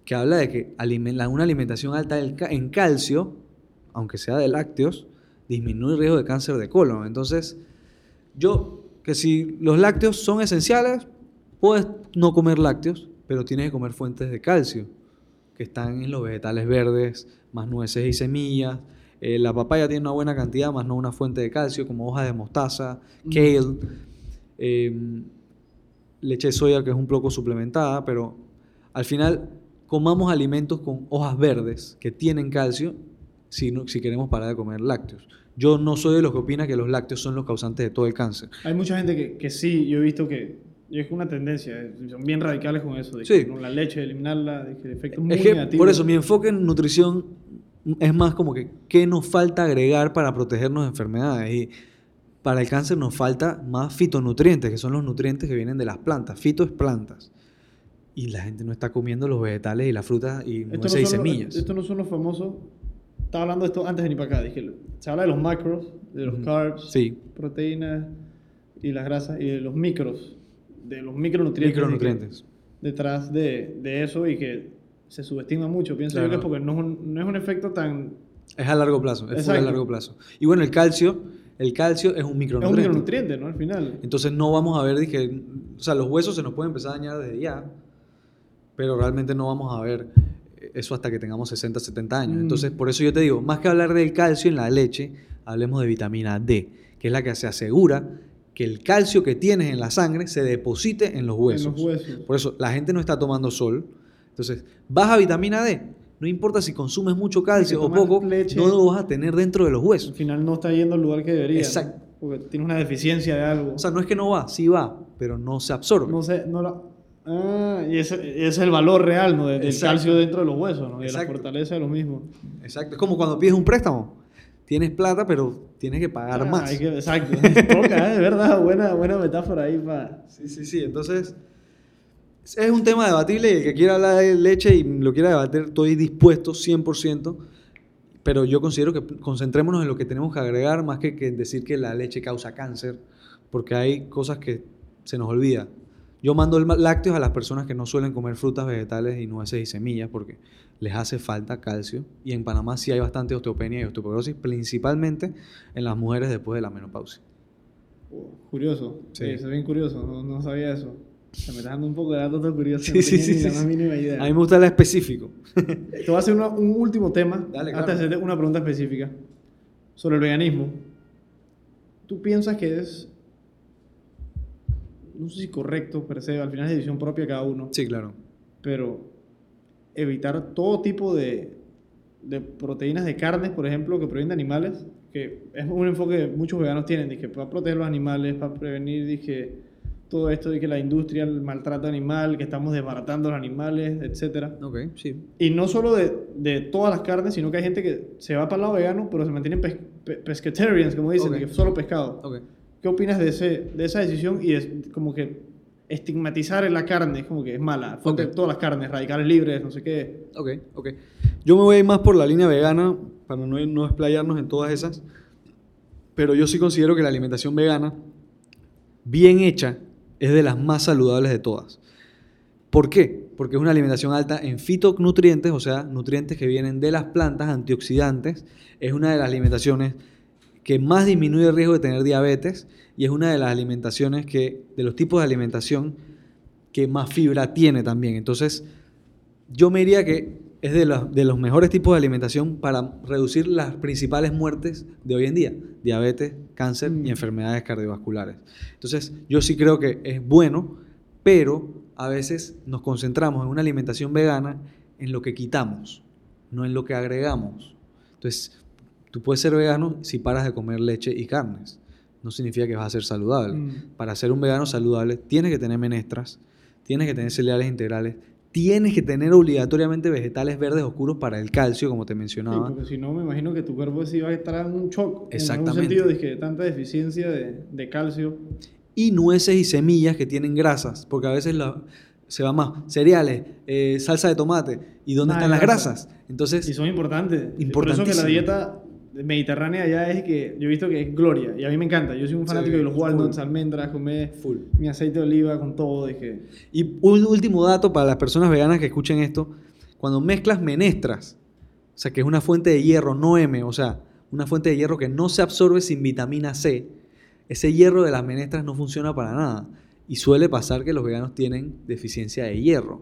que habla de que una alimentación alta en calcio, aunque sea de lácteos, disminuye el riesgo de cáncer de colon. Entonces, yo, que si los lácteos son esenciales, puedes no comer lácteos, pero tienes que comer fuentes de calcio, que están en los vegetales verdes, más nueces y semillas. Eh, la papaya tiene una buena cantidad, más no una fuente de calcio, como hojas de mostaza, kale, eh, leche de soya, que es un poco suplementada, pero al final comamos alimentos con hojas verdes que tienen calcio si, no- si queremos parar de comer lácteos. Yo no soy de los que opina que los lácteos son los causantes de todo el cáncer. Hay mucha gente que, que sí, yo he visto que y es una tendencia, son bien radicales con eso, de Sí. con la leche, eliminarla, es muy Es que, negativo. por eso, mi enfoque en nutrición es más como que qué nos falta agregar para protegernos de enfermedades. Y para el cáncer nos falta más fitonutrientes, que son los nutrientes que vienen de las plantas. Fito es plantas. Y la gente no está comiendo los vegetales y las frutas y no, y semillas. esto no son los famosos. Estaba hablando de esto antes de venir para acá. Dije, se habla de los macros, de los Ujú. carbs, Sí. proteínas y las grasas, y de los micros, de los micronutrientes. Detrás de, de eso y que se subestima mucho. Pienso yo que es porque no es, un, no es un efecto tan. Es a largo plazo, es a largo plazo. Y bueno, el calcio, el calcio es un Es un micronutriente. micronutriente, ¿no? Al final. Entonces no vamos a ver, dije, o sea, los huesos se nos pueden empezar a dañar desde ya, pero realmente no vamos a ver eso hasta que tengamos 60, 70 años. Mm. Entonces, por eso yo te digo, más que hablar del calcio en la leche, hablemos de vitamina D, que es la que se asegura que el calcio que tienes en la sangre se deposite en los huesos. En los huesos. Por eso, la gente no está tomando sol. Entonces, baja vitamina D. No importa si consumes mucho calcio o poco, leche. no lo vas a tener dentro de los Al huesos. final no está yendo al lugar que debería. ¿no? Exacto. Por porque tienes una deficiencia de algo. O sea, no es que no va, sí va, pero no se absorbe. no sé, no la... Ah, y ese, es el valor real, ¿no? De- del Exacto. calcio dentro de los huesos, ¿no? Y de la fortaleza de los mismos. Exacto. Es como cuando pides un préstamo. Tienes plata, pero tienes que pagar Ah, más. que- exacto. *laughs* Toca, ¿eh? de verdad, buena, buena metáfora ahí para... Sí, sí, sí. Entonces, es un tema debatible y el que quiera hablar de leche y lo quiera debatir, estoy dispuesto 100%. Pero yo considero que concentrémonos en lo que tenemos que agregar más que, que decir que la leche causa cáncer, porque hay cosas que se nos olvida. Yo mando lácteos a las personas que no suelen comer frutas, vegetales y nueces y semillas porque les hace falta calcio. Y en Panamá sí hay bastante osteopenia y osteoporosis, principalmente en las mujeres después de la menopausia. Oh, curioso. Sí. Eso es bien curioso. No, no sabía eso. Se me está dando un poco de datos todo curioso. Sí, sí, sí, sí, la más sí. mínima idea. A mí me gusta el específico. Te voy a hacer una- un último tema. Dale, claro. de hacerte una pregunta específica. Sobre el veganismo. ¿Tú piensas que es... No sé si correcto, per se, al final es decisión propia cada uno. Sí, claro. pero evitar todo tipo de, de proteínas de carnes, por ejemplo, que provienen de animales, que es un enfoque que muchos veganos tienen, dije, para proteger los animales, para prevenir, dije, todo esto de que la industria, el maltrato animal, que estamos desbaratando los animales, etcétera. Ok, sí. Y no solo de, de todas las carnes, sino que hay gente que se va para el lado vegano, pero se mantienen pes- pe- pescatarians, como dicen, Ok. que solo pescado. Ok. ¿Qué opinas de, ese, de esa decisión y de como que estigmatizar la carne? Es como que es mala. Fuente Ok. de todas las carnes, radicales libres, no sé qué. Ok, ok. Yo me voy a ir más por la línea vegana para no, no explayarnos en todas esas. Pero yo sí considero que la alimentación vegana, bien hecha, es de las más saludables de todas. ¿Por qué? Porque es una alimentación alta en fitonutrientes, o sea, nutrientes que vienen de las plantas, antioxidantes. Es una de las alimentaciones que más disminuye el riesgo de tener diabetes y es una de las alimentaciones que, de los tipos de alimentación que más fibra tiene también. Entonces, yo me diría que es de los, de los mejores tipos de alimentación para reducir las principales muertes de hoy en día, diabetes, cáncer Mm. y enfermedades cardiovasculares. Entonces, yo sí creo que es bueno, pero a veces nos concentramos en una alimentación vegana en lo que quitamos, no en lo que agregamos. Entonces, tú puedes ser vegano si paras de comer leche y carnes. No significa que vas a ser saludable. Mm. Para ser un vegano saludable, tienes que tener menestras, tienes que tener cereales integrales, tienes que tener obligatoriamente vegetales verdes oscuros para el calcio, como te Sí, mencionaba. porque si no, me imagino que tu cuerpo sí va a estar en un shock. En Exactamente. algún sentido, de que tanta deficiencia de, de calcio. Y nueces y semillas que tienen grasas, porque a veces la- se va más. Cereales, eh, salsa de tomate. ¿Y dónde Ah, están las grasa. grasas? Entonces, Y son importantes. Por eso que la dieta mediterránea ya es que yo he visto que es gloria. Y a mí me encanta. Yo soy un Sí, fanático de los walnuts, almendras, comer full. mi aceite de oliva con todo. Dije, Y un último dato para las personas veganas que escuchen esto. Cuando mezclas menestras, o sea, que es una fuente de hierro, no M, o sea, una fuente de hierro que no se absorbe sin vitamina C, ese hierro de las menestras no funciona para nada. Y suele pasar que los veganos tienen deficiencia de hierro.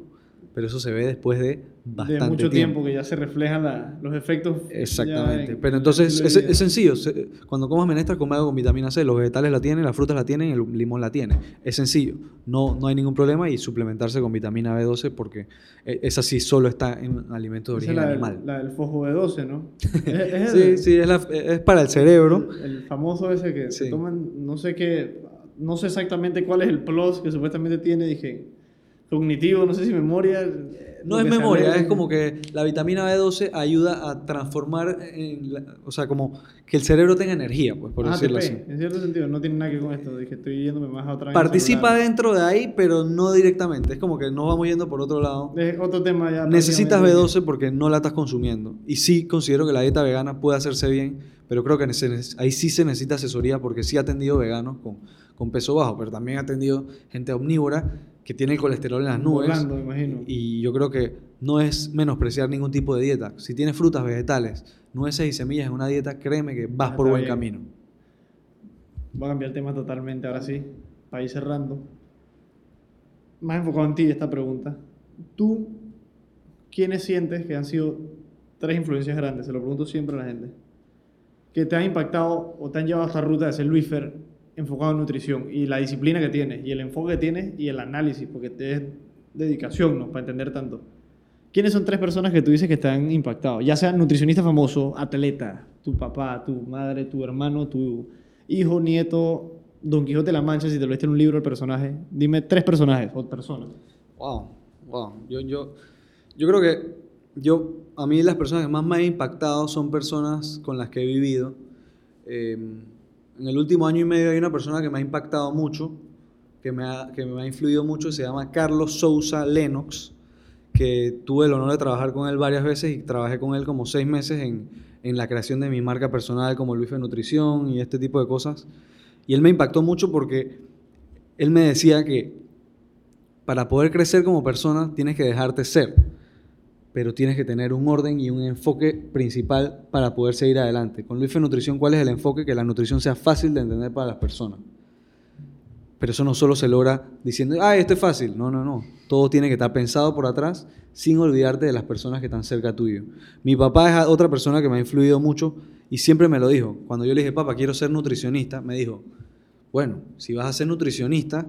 Pero eso se ve después de bastante de mucho tiempo. tiempo. que ya se reflejan la- los efectos. Exactamente. en- Pero en entonces es, sencillo. Se- Cuando comas menestras, come algo con vitamina C. Los vegetales la tienen, las frutas la tienen, el limón la tiene. Es sencillo. No, no hay ningún problema y suplementarse con vitamina B12 porque eh, esa sí solo está en alimentos de origen la, del- animal. la del fosfo B12, ¿no? *laughs* Es, es Sí, el, sí, es, la- es para el cerebro. el famoso ese que se toman, no sé qué, no sé exactamente cuál es el plus que supuestamente tiene, dije, cognitivo, no sé si memoria. eh, No es memoria, es como que la vitamina B12 ayuda a transformar, en la- o sea, como que el cerebro tenga energía, pues, por Ah, decirlo así. en cierto sentido, no tiene nada que ver con esto, dije, estoy yéndome más a otra Participa dentro de ahí, pero no directamente. Es como que nos vamos yendo por otro lado. Es otro tema ya. Necesitas prácticamente. B12 porque no la estás consumiendo. Y sí considero que la dieta vegana puede hacerse bien, pero creo que ahí sí se necesita asesoría porque sí he atendido veganos con, con peso bajo, pero también he atendido gente omnívora que tiene el colesterol en las nubes. Volando, me imagino. Y yo creo que no es menospreciar ningún tipo de dieta. Si tienes frutas, vegetales, nueces y semillas en una dieta, créeme que vas Ah, por buen bien. camino. Voy a cambiar el tema totalmente ahora sí, para ir cerrando. Más enfocado en ti esta pregunta. ¿Tú quiénes sientes que han sido tres influencias grandes? Se lo pregunto siempre a la gente. Que te han impactado o te han llevado a esta ruta de ser Luifer enfocado en nutrición y la disciplina que tienes y el enfoque que tienes y el análisis, porque te es dedicación, ¿no? Para entender tanto. ¿Quiénes son tres personas que tú dices que te han impactado? Ya sea nutricionista famoso, atleta, tu papá, tu madre, tu hermano, tu hijo, nieto, Don Quijote de la Mancha, si te lo viste en un libro el personaje, dime tres personajes o personas. Wow, wow. Yo, yo, yo creo que yo, a mí las personas que más me han impactado son personas con las que he vivido. Eh, en el último año y medio hay una persona que me ha impactado mucho, que me ha, que me ha influido mucho, se llama Carlos Sousa Lennox, que tuve el honor de trabajar con él varias veces y trabajé con él como seis meses en, en la creación de mi marca personal como Luis de Nutrición y este tipo de cosas. Y él me impactó mucho porque él me decía que para poder crecer como persona tienes que dejarte ser, pero tienes que tener un orden y un enfoque principal para poder seguir adelante. Con Luis Nutrición, ¿cuál es el enfoque? Que la nutrición sea fácil de entender para las personas. Pero eso no solo se logra diciendo, ah, esto es fácil. No, no, no. Todo tiene que estar pensado por atrás sin olvidarte de las personas que están cerca tuyo. Mi papá es otra persona que me ha influido mucho y siempre me lo dijo. Cuando yo le dije, papá, quiero ser nutricionista, me dijo, bueno, si vas a ser nutricionista,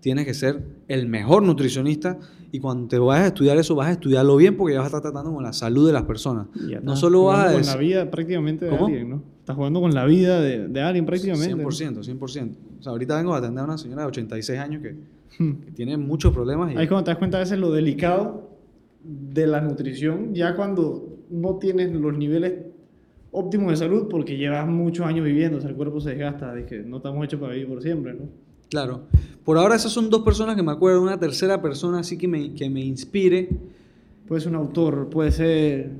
tienes que ser el mejor nutricionista y cuando te vayas a estudiar eso, vas a estudiarlo bien porque ya vas a estar tratando con la salud de las personas. No solo vas a... Con la vida prácticamente de alguien, ¿no? Estás jugando con la vida de, de alguien prácticamente. 100%, 100%. O sea, ahorita vengo a atender a una señora de 86 años que, que tiene muchos problemas. Y... Ahí cuando te das cuenta a veces lo delicado de la nutrición, ya cuando no tienes los niveles óptimos de salud porque llevas muchos años viviendo, o sea, el cuerpo se desgasta, que no estamos hechos para vivir por siempre, ¿no? Claro. Por ahora esas son dos personas que me acuerdo, una tercera persona así que me, que me inspire. Puede ser un autor, puede ser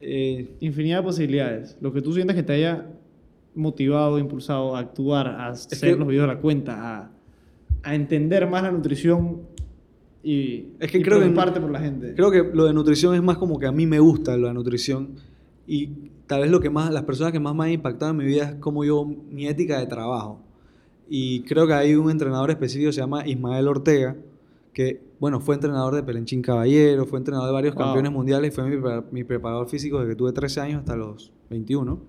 eh, infinidad de posibilidades. Lo que tú sientas que te haya motivado, impulsado a actuar, a hacer los videos de la cuenta, a, a, entender más la nutrición y, es que creo que parte por la gente. Creo que lo de nutrición es más como que a mí me gusta lo de nutrición y tal vez lo que más, las personas que más me han impactado en mi vida es como yo, mi ética de trabajo. Y creo que hay un entrenador específico, se llama Ismael Ortega, que, bueno, fue entrenador de Pelenchín Caballero, fue entrenador de varios campeones mundiales fue mi, preparador físico desde que tuve 13 años hasta los 21.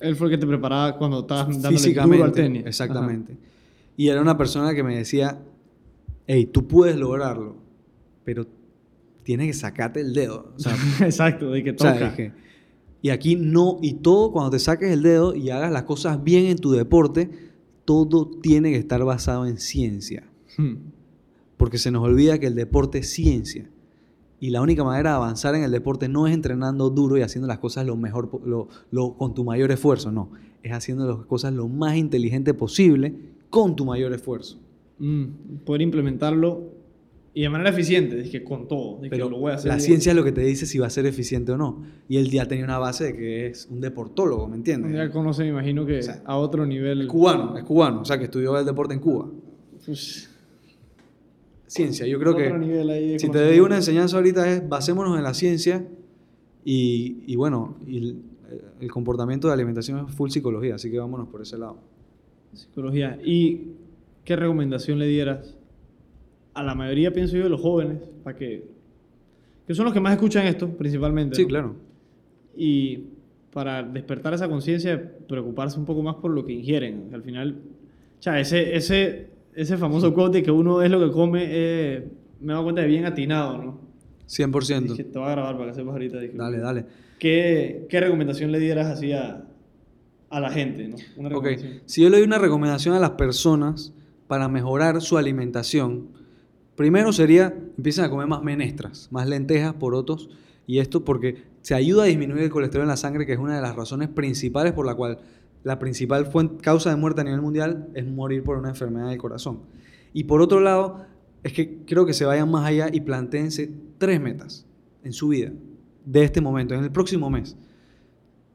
Él fue el que te preparaba cuando estabas dándole duro al tenis. Exactamente. Y era una persona que me decía, hey, tú puedes lograrlo, pero tienes que sacarte el dedo. *laughs* Exacto, de que toca. y aquí no, y todo cuando te saques el dedo y hagas las cosas bien en tu deporte, todo tiene que estar basado en ciencia. Hmm. Porque se nos olvida que el deporte es ciencia. Y la única manera de avanzar en el deporte no es entrenando duro y haciendo las cosas lo mejor, lo, con tu mayor esfuerzo, no. Es haciendo las cosas lo más inteligente posible con tu mayor esfuerzo. Hmm. poder implementarlo y de manera eficiente, dije con todo. Pero la ciencia es lo que te dice si va a ser eficiente o no. Y él ya tenía una base de que es un deportólogo, ¿me entiendes? Ya conoce, me imagino que a otro nivel. Es cubano, es cubano, o sea, que estudió el deporte en Cuba. Pues, ciencia, yo creo que si te doy una enseñanza ahorita es basémonos en la ciencia y, y bueno, y el, comportamiento de alimentación es full psicología, así que vámonos por ese lado. Psicología. ¿Y qué recomendación le dieras a la mayoría, pienso yo, de los jóvenes, para que, que son los que más escuchan esto, principalmente. Sí, claro. Y para despertar esa conciencia, preocuparse un poco más por lo que ingieren. Al final, ese, ese, ese famoso quote que uno es lo que come, eh, me he dado cuenta de bien atinado, ¿no? 100%. te voy a grabar para que sepas ahorita. dale, dale. ¿qué, ¿Qué recomendación le dieras así a, a la gente? ¿no? Una ok, si yo le doy una recomendación a las personas para mejorar su alimentación, Primero sería, empiecen a comer más menestras, más lentejas, porotos, y esto porque se ayuda a disminuir el colesterol en la sangre, que es una de las razones principales por la cual la principal causa de muerte a nivel mundial es morir por una enfermedad del corazón. Y por otro lado, es que creo que se vayan más allá y planteense tres metas en su vida, de este momento, en el próximo mes.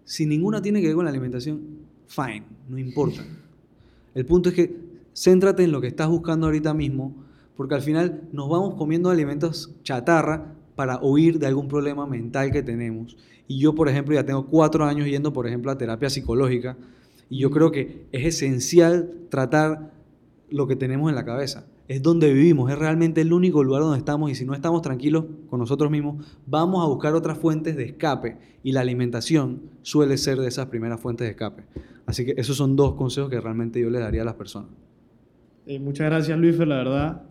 Si ninguna tiene que ver con la alimentación, fine, no importa. El punto es que céntrate en lo que estás buscando ahorita mismo, porque al final nos vamos comiendo alimentos chatarra para huir de algún problema mental que tenemos. Y yo, por ejemplo, ya tengo cuatro años yendo, por ejemplo, a terapia psicológica, y yo creo que es esencial tratar lo que tenemos en la cabeza. Es donde vivimos, es realmente el único lugar donde estamos y si no estamos tranquilos con nosotros mismos, vamos a buscar otras fuentes de escape y la alimentación suele ser de esas primeras fuentes de escape. Así que esos son dos consejos que realmente yo le daría a las personas. Eh, muchas gracias Luis, la verdad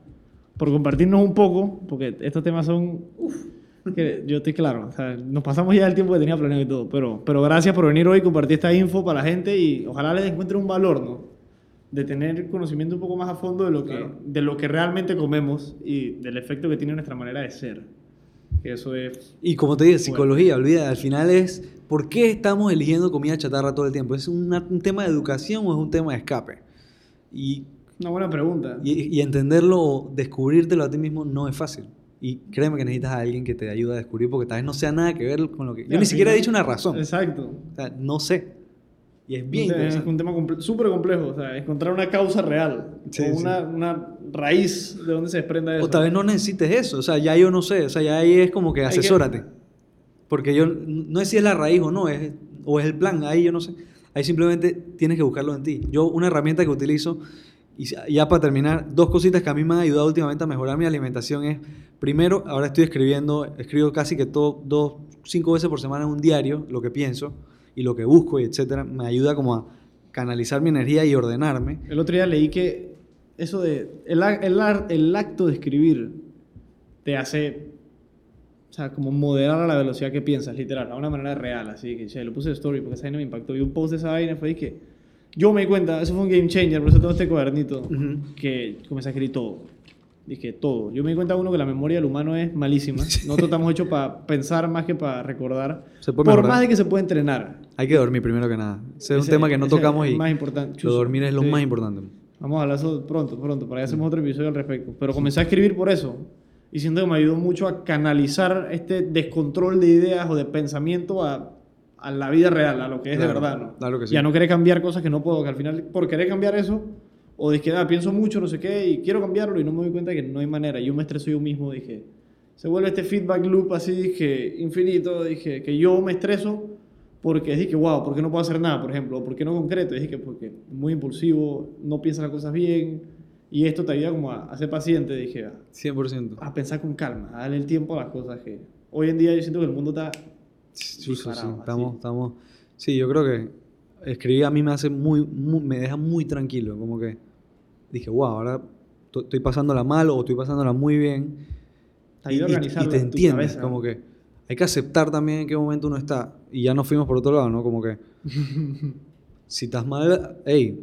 por compartirnos un poco, porque estos temas son Que yo estoy claro. O sea, nos pasamos ya el tiempo que tenía planeado y todo. Pero, pero gracias por venir hoy y compartir esta info para la gente y ojalá les encuentre un valor, ¿no? De tener conocimiento un poco más a fondo de lo que, Claro. de lo que realmente comemos y del efecto que tiene nuestra manera de ser. Que eso es... Y como te dije, psicología, olvida, al final es ¿por qué estamos eligiendo comida chatarra todo el tiempo? ¿Es una- un tema de educación o es un tema de escape? Y, Una buena pregunta. y, y entenderlo o descubrírtelo a ti mismo no es fácil. Y créeme que necesitas a alguien que te ayude a descubrir porque tal vez no sea nada que ver con lo que... Yo ni siquiera he dicho una razón. Exacto. O sea, no sé. Y es bien es un tema comple- súper complejo. O sea, encontrar una causa real. Sí, o sí. una, una raíz de donde se desprenda eso. O tal vez no necesites eso, o sea, ya yo no sé, o sea, ya ahí es como que- asesórate. Porque yo no es si es la raíz o no, es, o es el plan, ahí yo no sé. Ahí simplemente tienes que buscarlo en ti. Yo una herramienta que utilizo, y ya- para terminar, dos cositas que a mí me han ayudado últimamente a mejorar mi alimentación es, primero, ahora estoy escribiendo, escribo casi que todo, dos, cinco veces por semana en un diario lo que pienso y lo que busco y etcétera. Me ayuda como a canalizar mi energía y ordenarme. El otro día leí que eso de. El, el, acto de escribir te hace. O sea, como moderar a la velocidad que piensas, literal, a una manera real. Así que, che, lo puse de story porque esa vaina me impactó. Vi un post de esa vaina y fue que. Yo me di cuenta, eso fue un game changer, por eso tengo este cuadernito, Ujú. que comencé a escribir todo. Dije todo. Yo me di cuenta, uno, que la memoria del humano es malísima. *laughs* Nosotros estamos hechos para pensar más que para recordar. Se puede por mejorar. más de que se puede entrenar. Hay que dormir primero que nada. Ese es un tema que no tocamos es y más importante. lo dormir es lo Sí. más importante. Vamos a hablar eso pronto, pronto, para que hacemos otro episodio al respecto. Pero comencé a escribir por eso. Y siento que me ayudó mucho a canalizar este descontrol de ideas o de pensamiento a, a la vida real, a lo que es Claro, de verdad, ¿no? claro que sí. Y a no querer cambiar cosas que no puedo, que al final, por querer cambiar eso, o que ah, pienso mucho, no sé qué, y quiero cambiarlo y no me doy cuenta que no hay manera. Yo me estreso yo mismo, dije. Se vuelve este feedback loop así, dije, infinito, dije, que yo me estreso porque dije, wow, ¿por qué no puedo hacer nada, por ejemplo? ¿O ¿Por qué no concreto? Dije que porque muy impulsivo, no piensa las cosas bien, y esto te ayuda como a, a ser paciente, dije, a, 100%. a pensar con calma, a darle el tiempo a las cosas que... Hoy en día yo siento que el mundo está... Sí, sí, sí. Estamos, estamos. Sí, yo creo que escribir a mí me hace muy, muy- me deja muy tranquilo. Como que dije, wow, ahora to- estoy pasándola mal o estoy pasándola muy bien. Te Y, y- te entiendes, como que hay que aceptar también en qué momento uno está. Y ya nos fuimos por otro lado, ¿no? Como que *laughs* si estás mal, hey,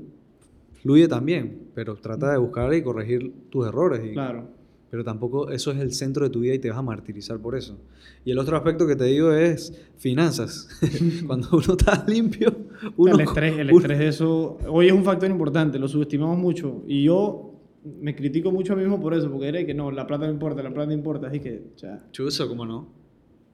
fluye también, pero trata de buscar y corregir tus errores. Y, Claro. Pero tampoco eso es el centro de tu vida y te vas a martirizar por eso. Y el otro aspecto que te digo es finanzas. *laughs* Cuando uno está limpio, uno... el estrés, el estrés de eso, hoy es un factor importante, lo subestimamos mucho. Y yo me critico mucho a mí mismo por eso, porque era que no, la plata no importa, la plata no importa. Así que, ya, Chuzo, ¿cómo no?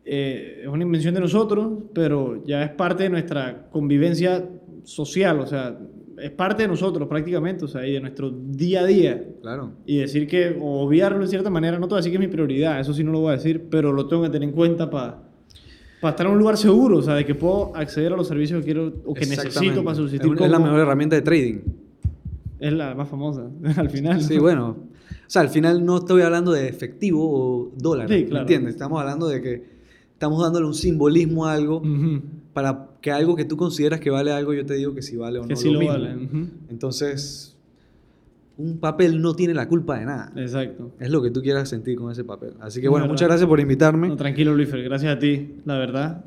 eh, es una invención de nosotros, pero ya es parte de nuestra convivencia social, o sea, es parte de nosotros prácticamente, o sea, y de nuestro día a día. Claro. Y decir que, obviarlo en cierta manera, no te voy a decir que es mi prioridad, eso sí no lo voy a decir, pero lo tengo que tener en cuenta para estar en un lugar seguro, o sea, de que puedo acceder a los servicios que quiero o que necesito para Es subsistir. una- Es la mejor herramienta de trading. Es la más famosa, *laughs* al final. Sí, bueno. O sea, al final no estoy hablando de efectivo o dólar. Sí, ¿Me claro. entiendes? Estamos hablando de que estamos dándole un simbolismo a algo Ujú. Para que algo que tú consideras que vale algo, yo te digo que si vale o Que no. sí lo mismo. vale. ujú. Entonces, un papel no tiene la culpa de nada. Exacto. Es lo que tú quieras sentir con ese papel. Así que bueno, muchas gracias por invitarme. No, tranquilo, Luis, gracias a ti, la verdad.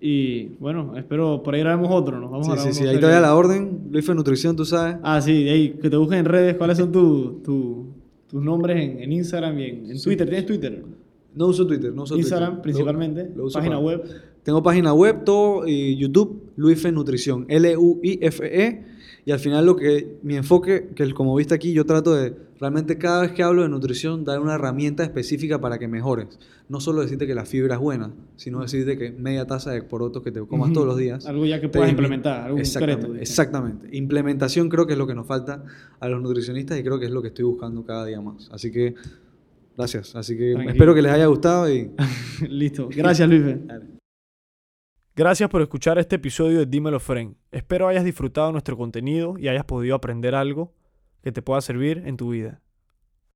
Y bueno, espero por ahí grabemos otro, ¿no? Vamos a sí, grabar sí, sí, ahí te serio. voy a la orden. Luis Fe Nutrición, tú sabes. Ah, sí, ey, que te busquen en redes. ¿Cuáles son tu- tu- tus nombres en, en Instagram y en, en Twitter? ¿Tienes Twitter? No uso Twitter, no uso Instagram Twitter. principalmente. Lo- lo uso página para- web. Tengo página web, todo, y YouTube, Luis Fe Nutrición, L-U-I-F-E. Y al final lo que, mi enfoque, que como viste aquí, yo trato de, realmente cada vez que hablo de nutrición, dar una herramienta específica para que mejores. No solo decirte que la fibra es buena, sino decirte que media taza de porotos que te comas todos los días. Algo ya que puedas implementar, algo exactamente, concreto. Exactamente. Implementación creo que es lo que nos falta a los nutricionistas y creo que es lo que estoy buscando cada día más. Así que, gracias. Así que Tranquilo. espero que les haya gustado y... *laughs* Listo. Gracias, Luis. Gracias por escuchar este episodio de Dímelo Fren. Espero hayas disfrutado nuestro contenido y hayas podido aprender algo que te pueda servir en tu vida.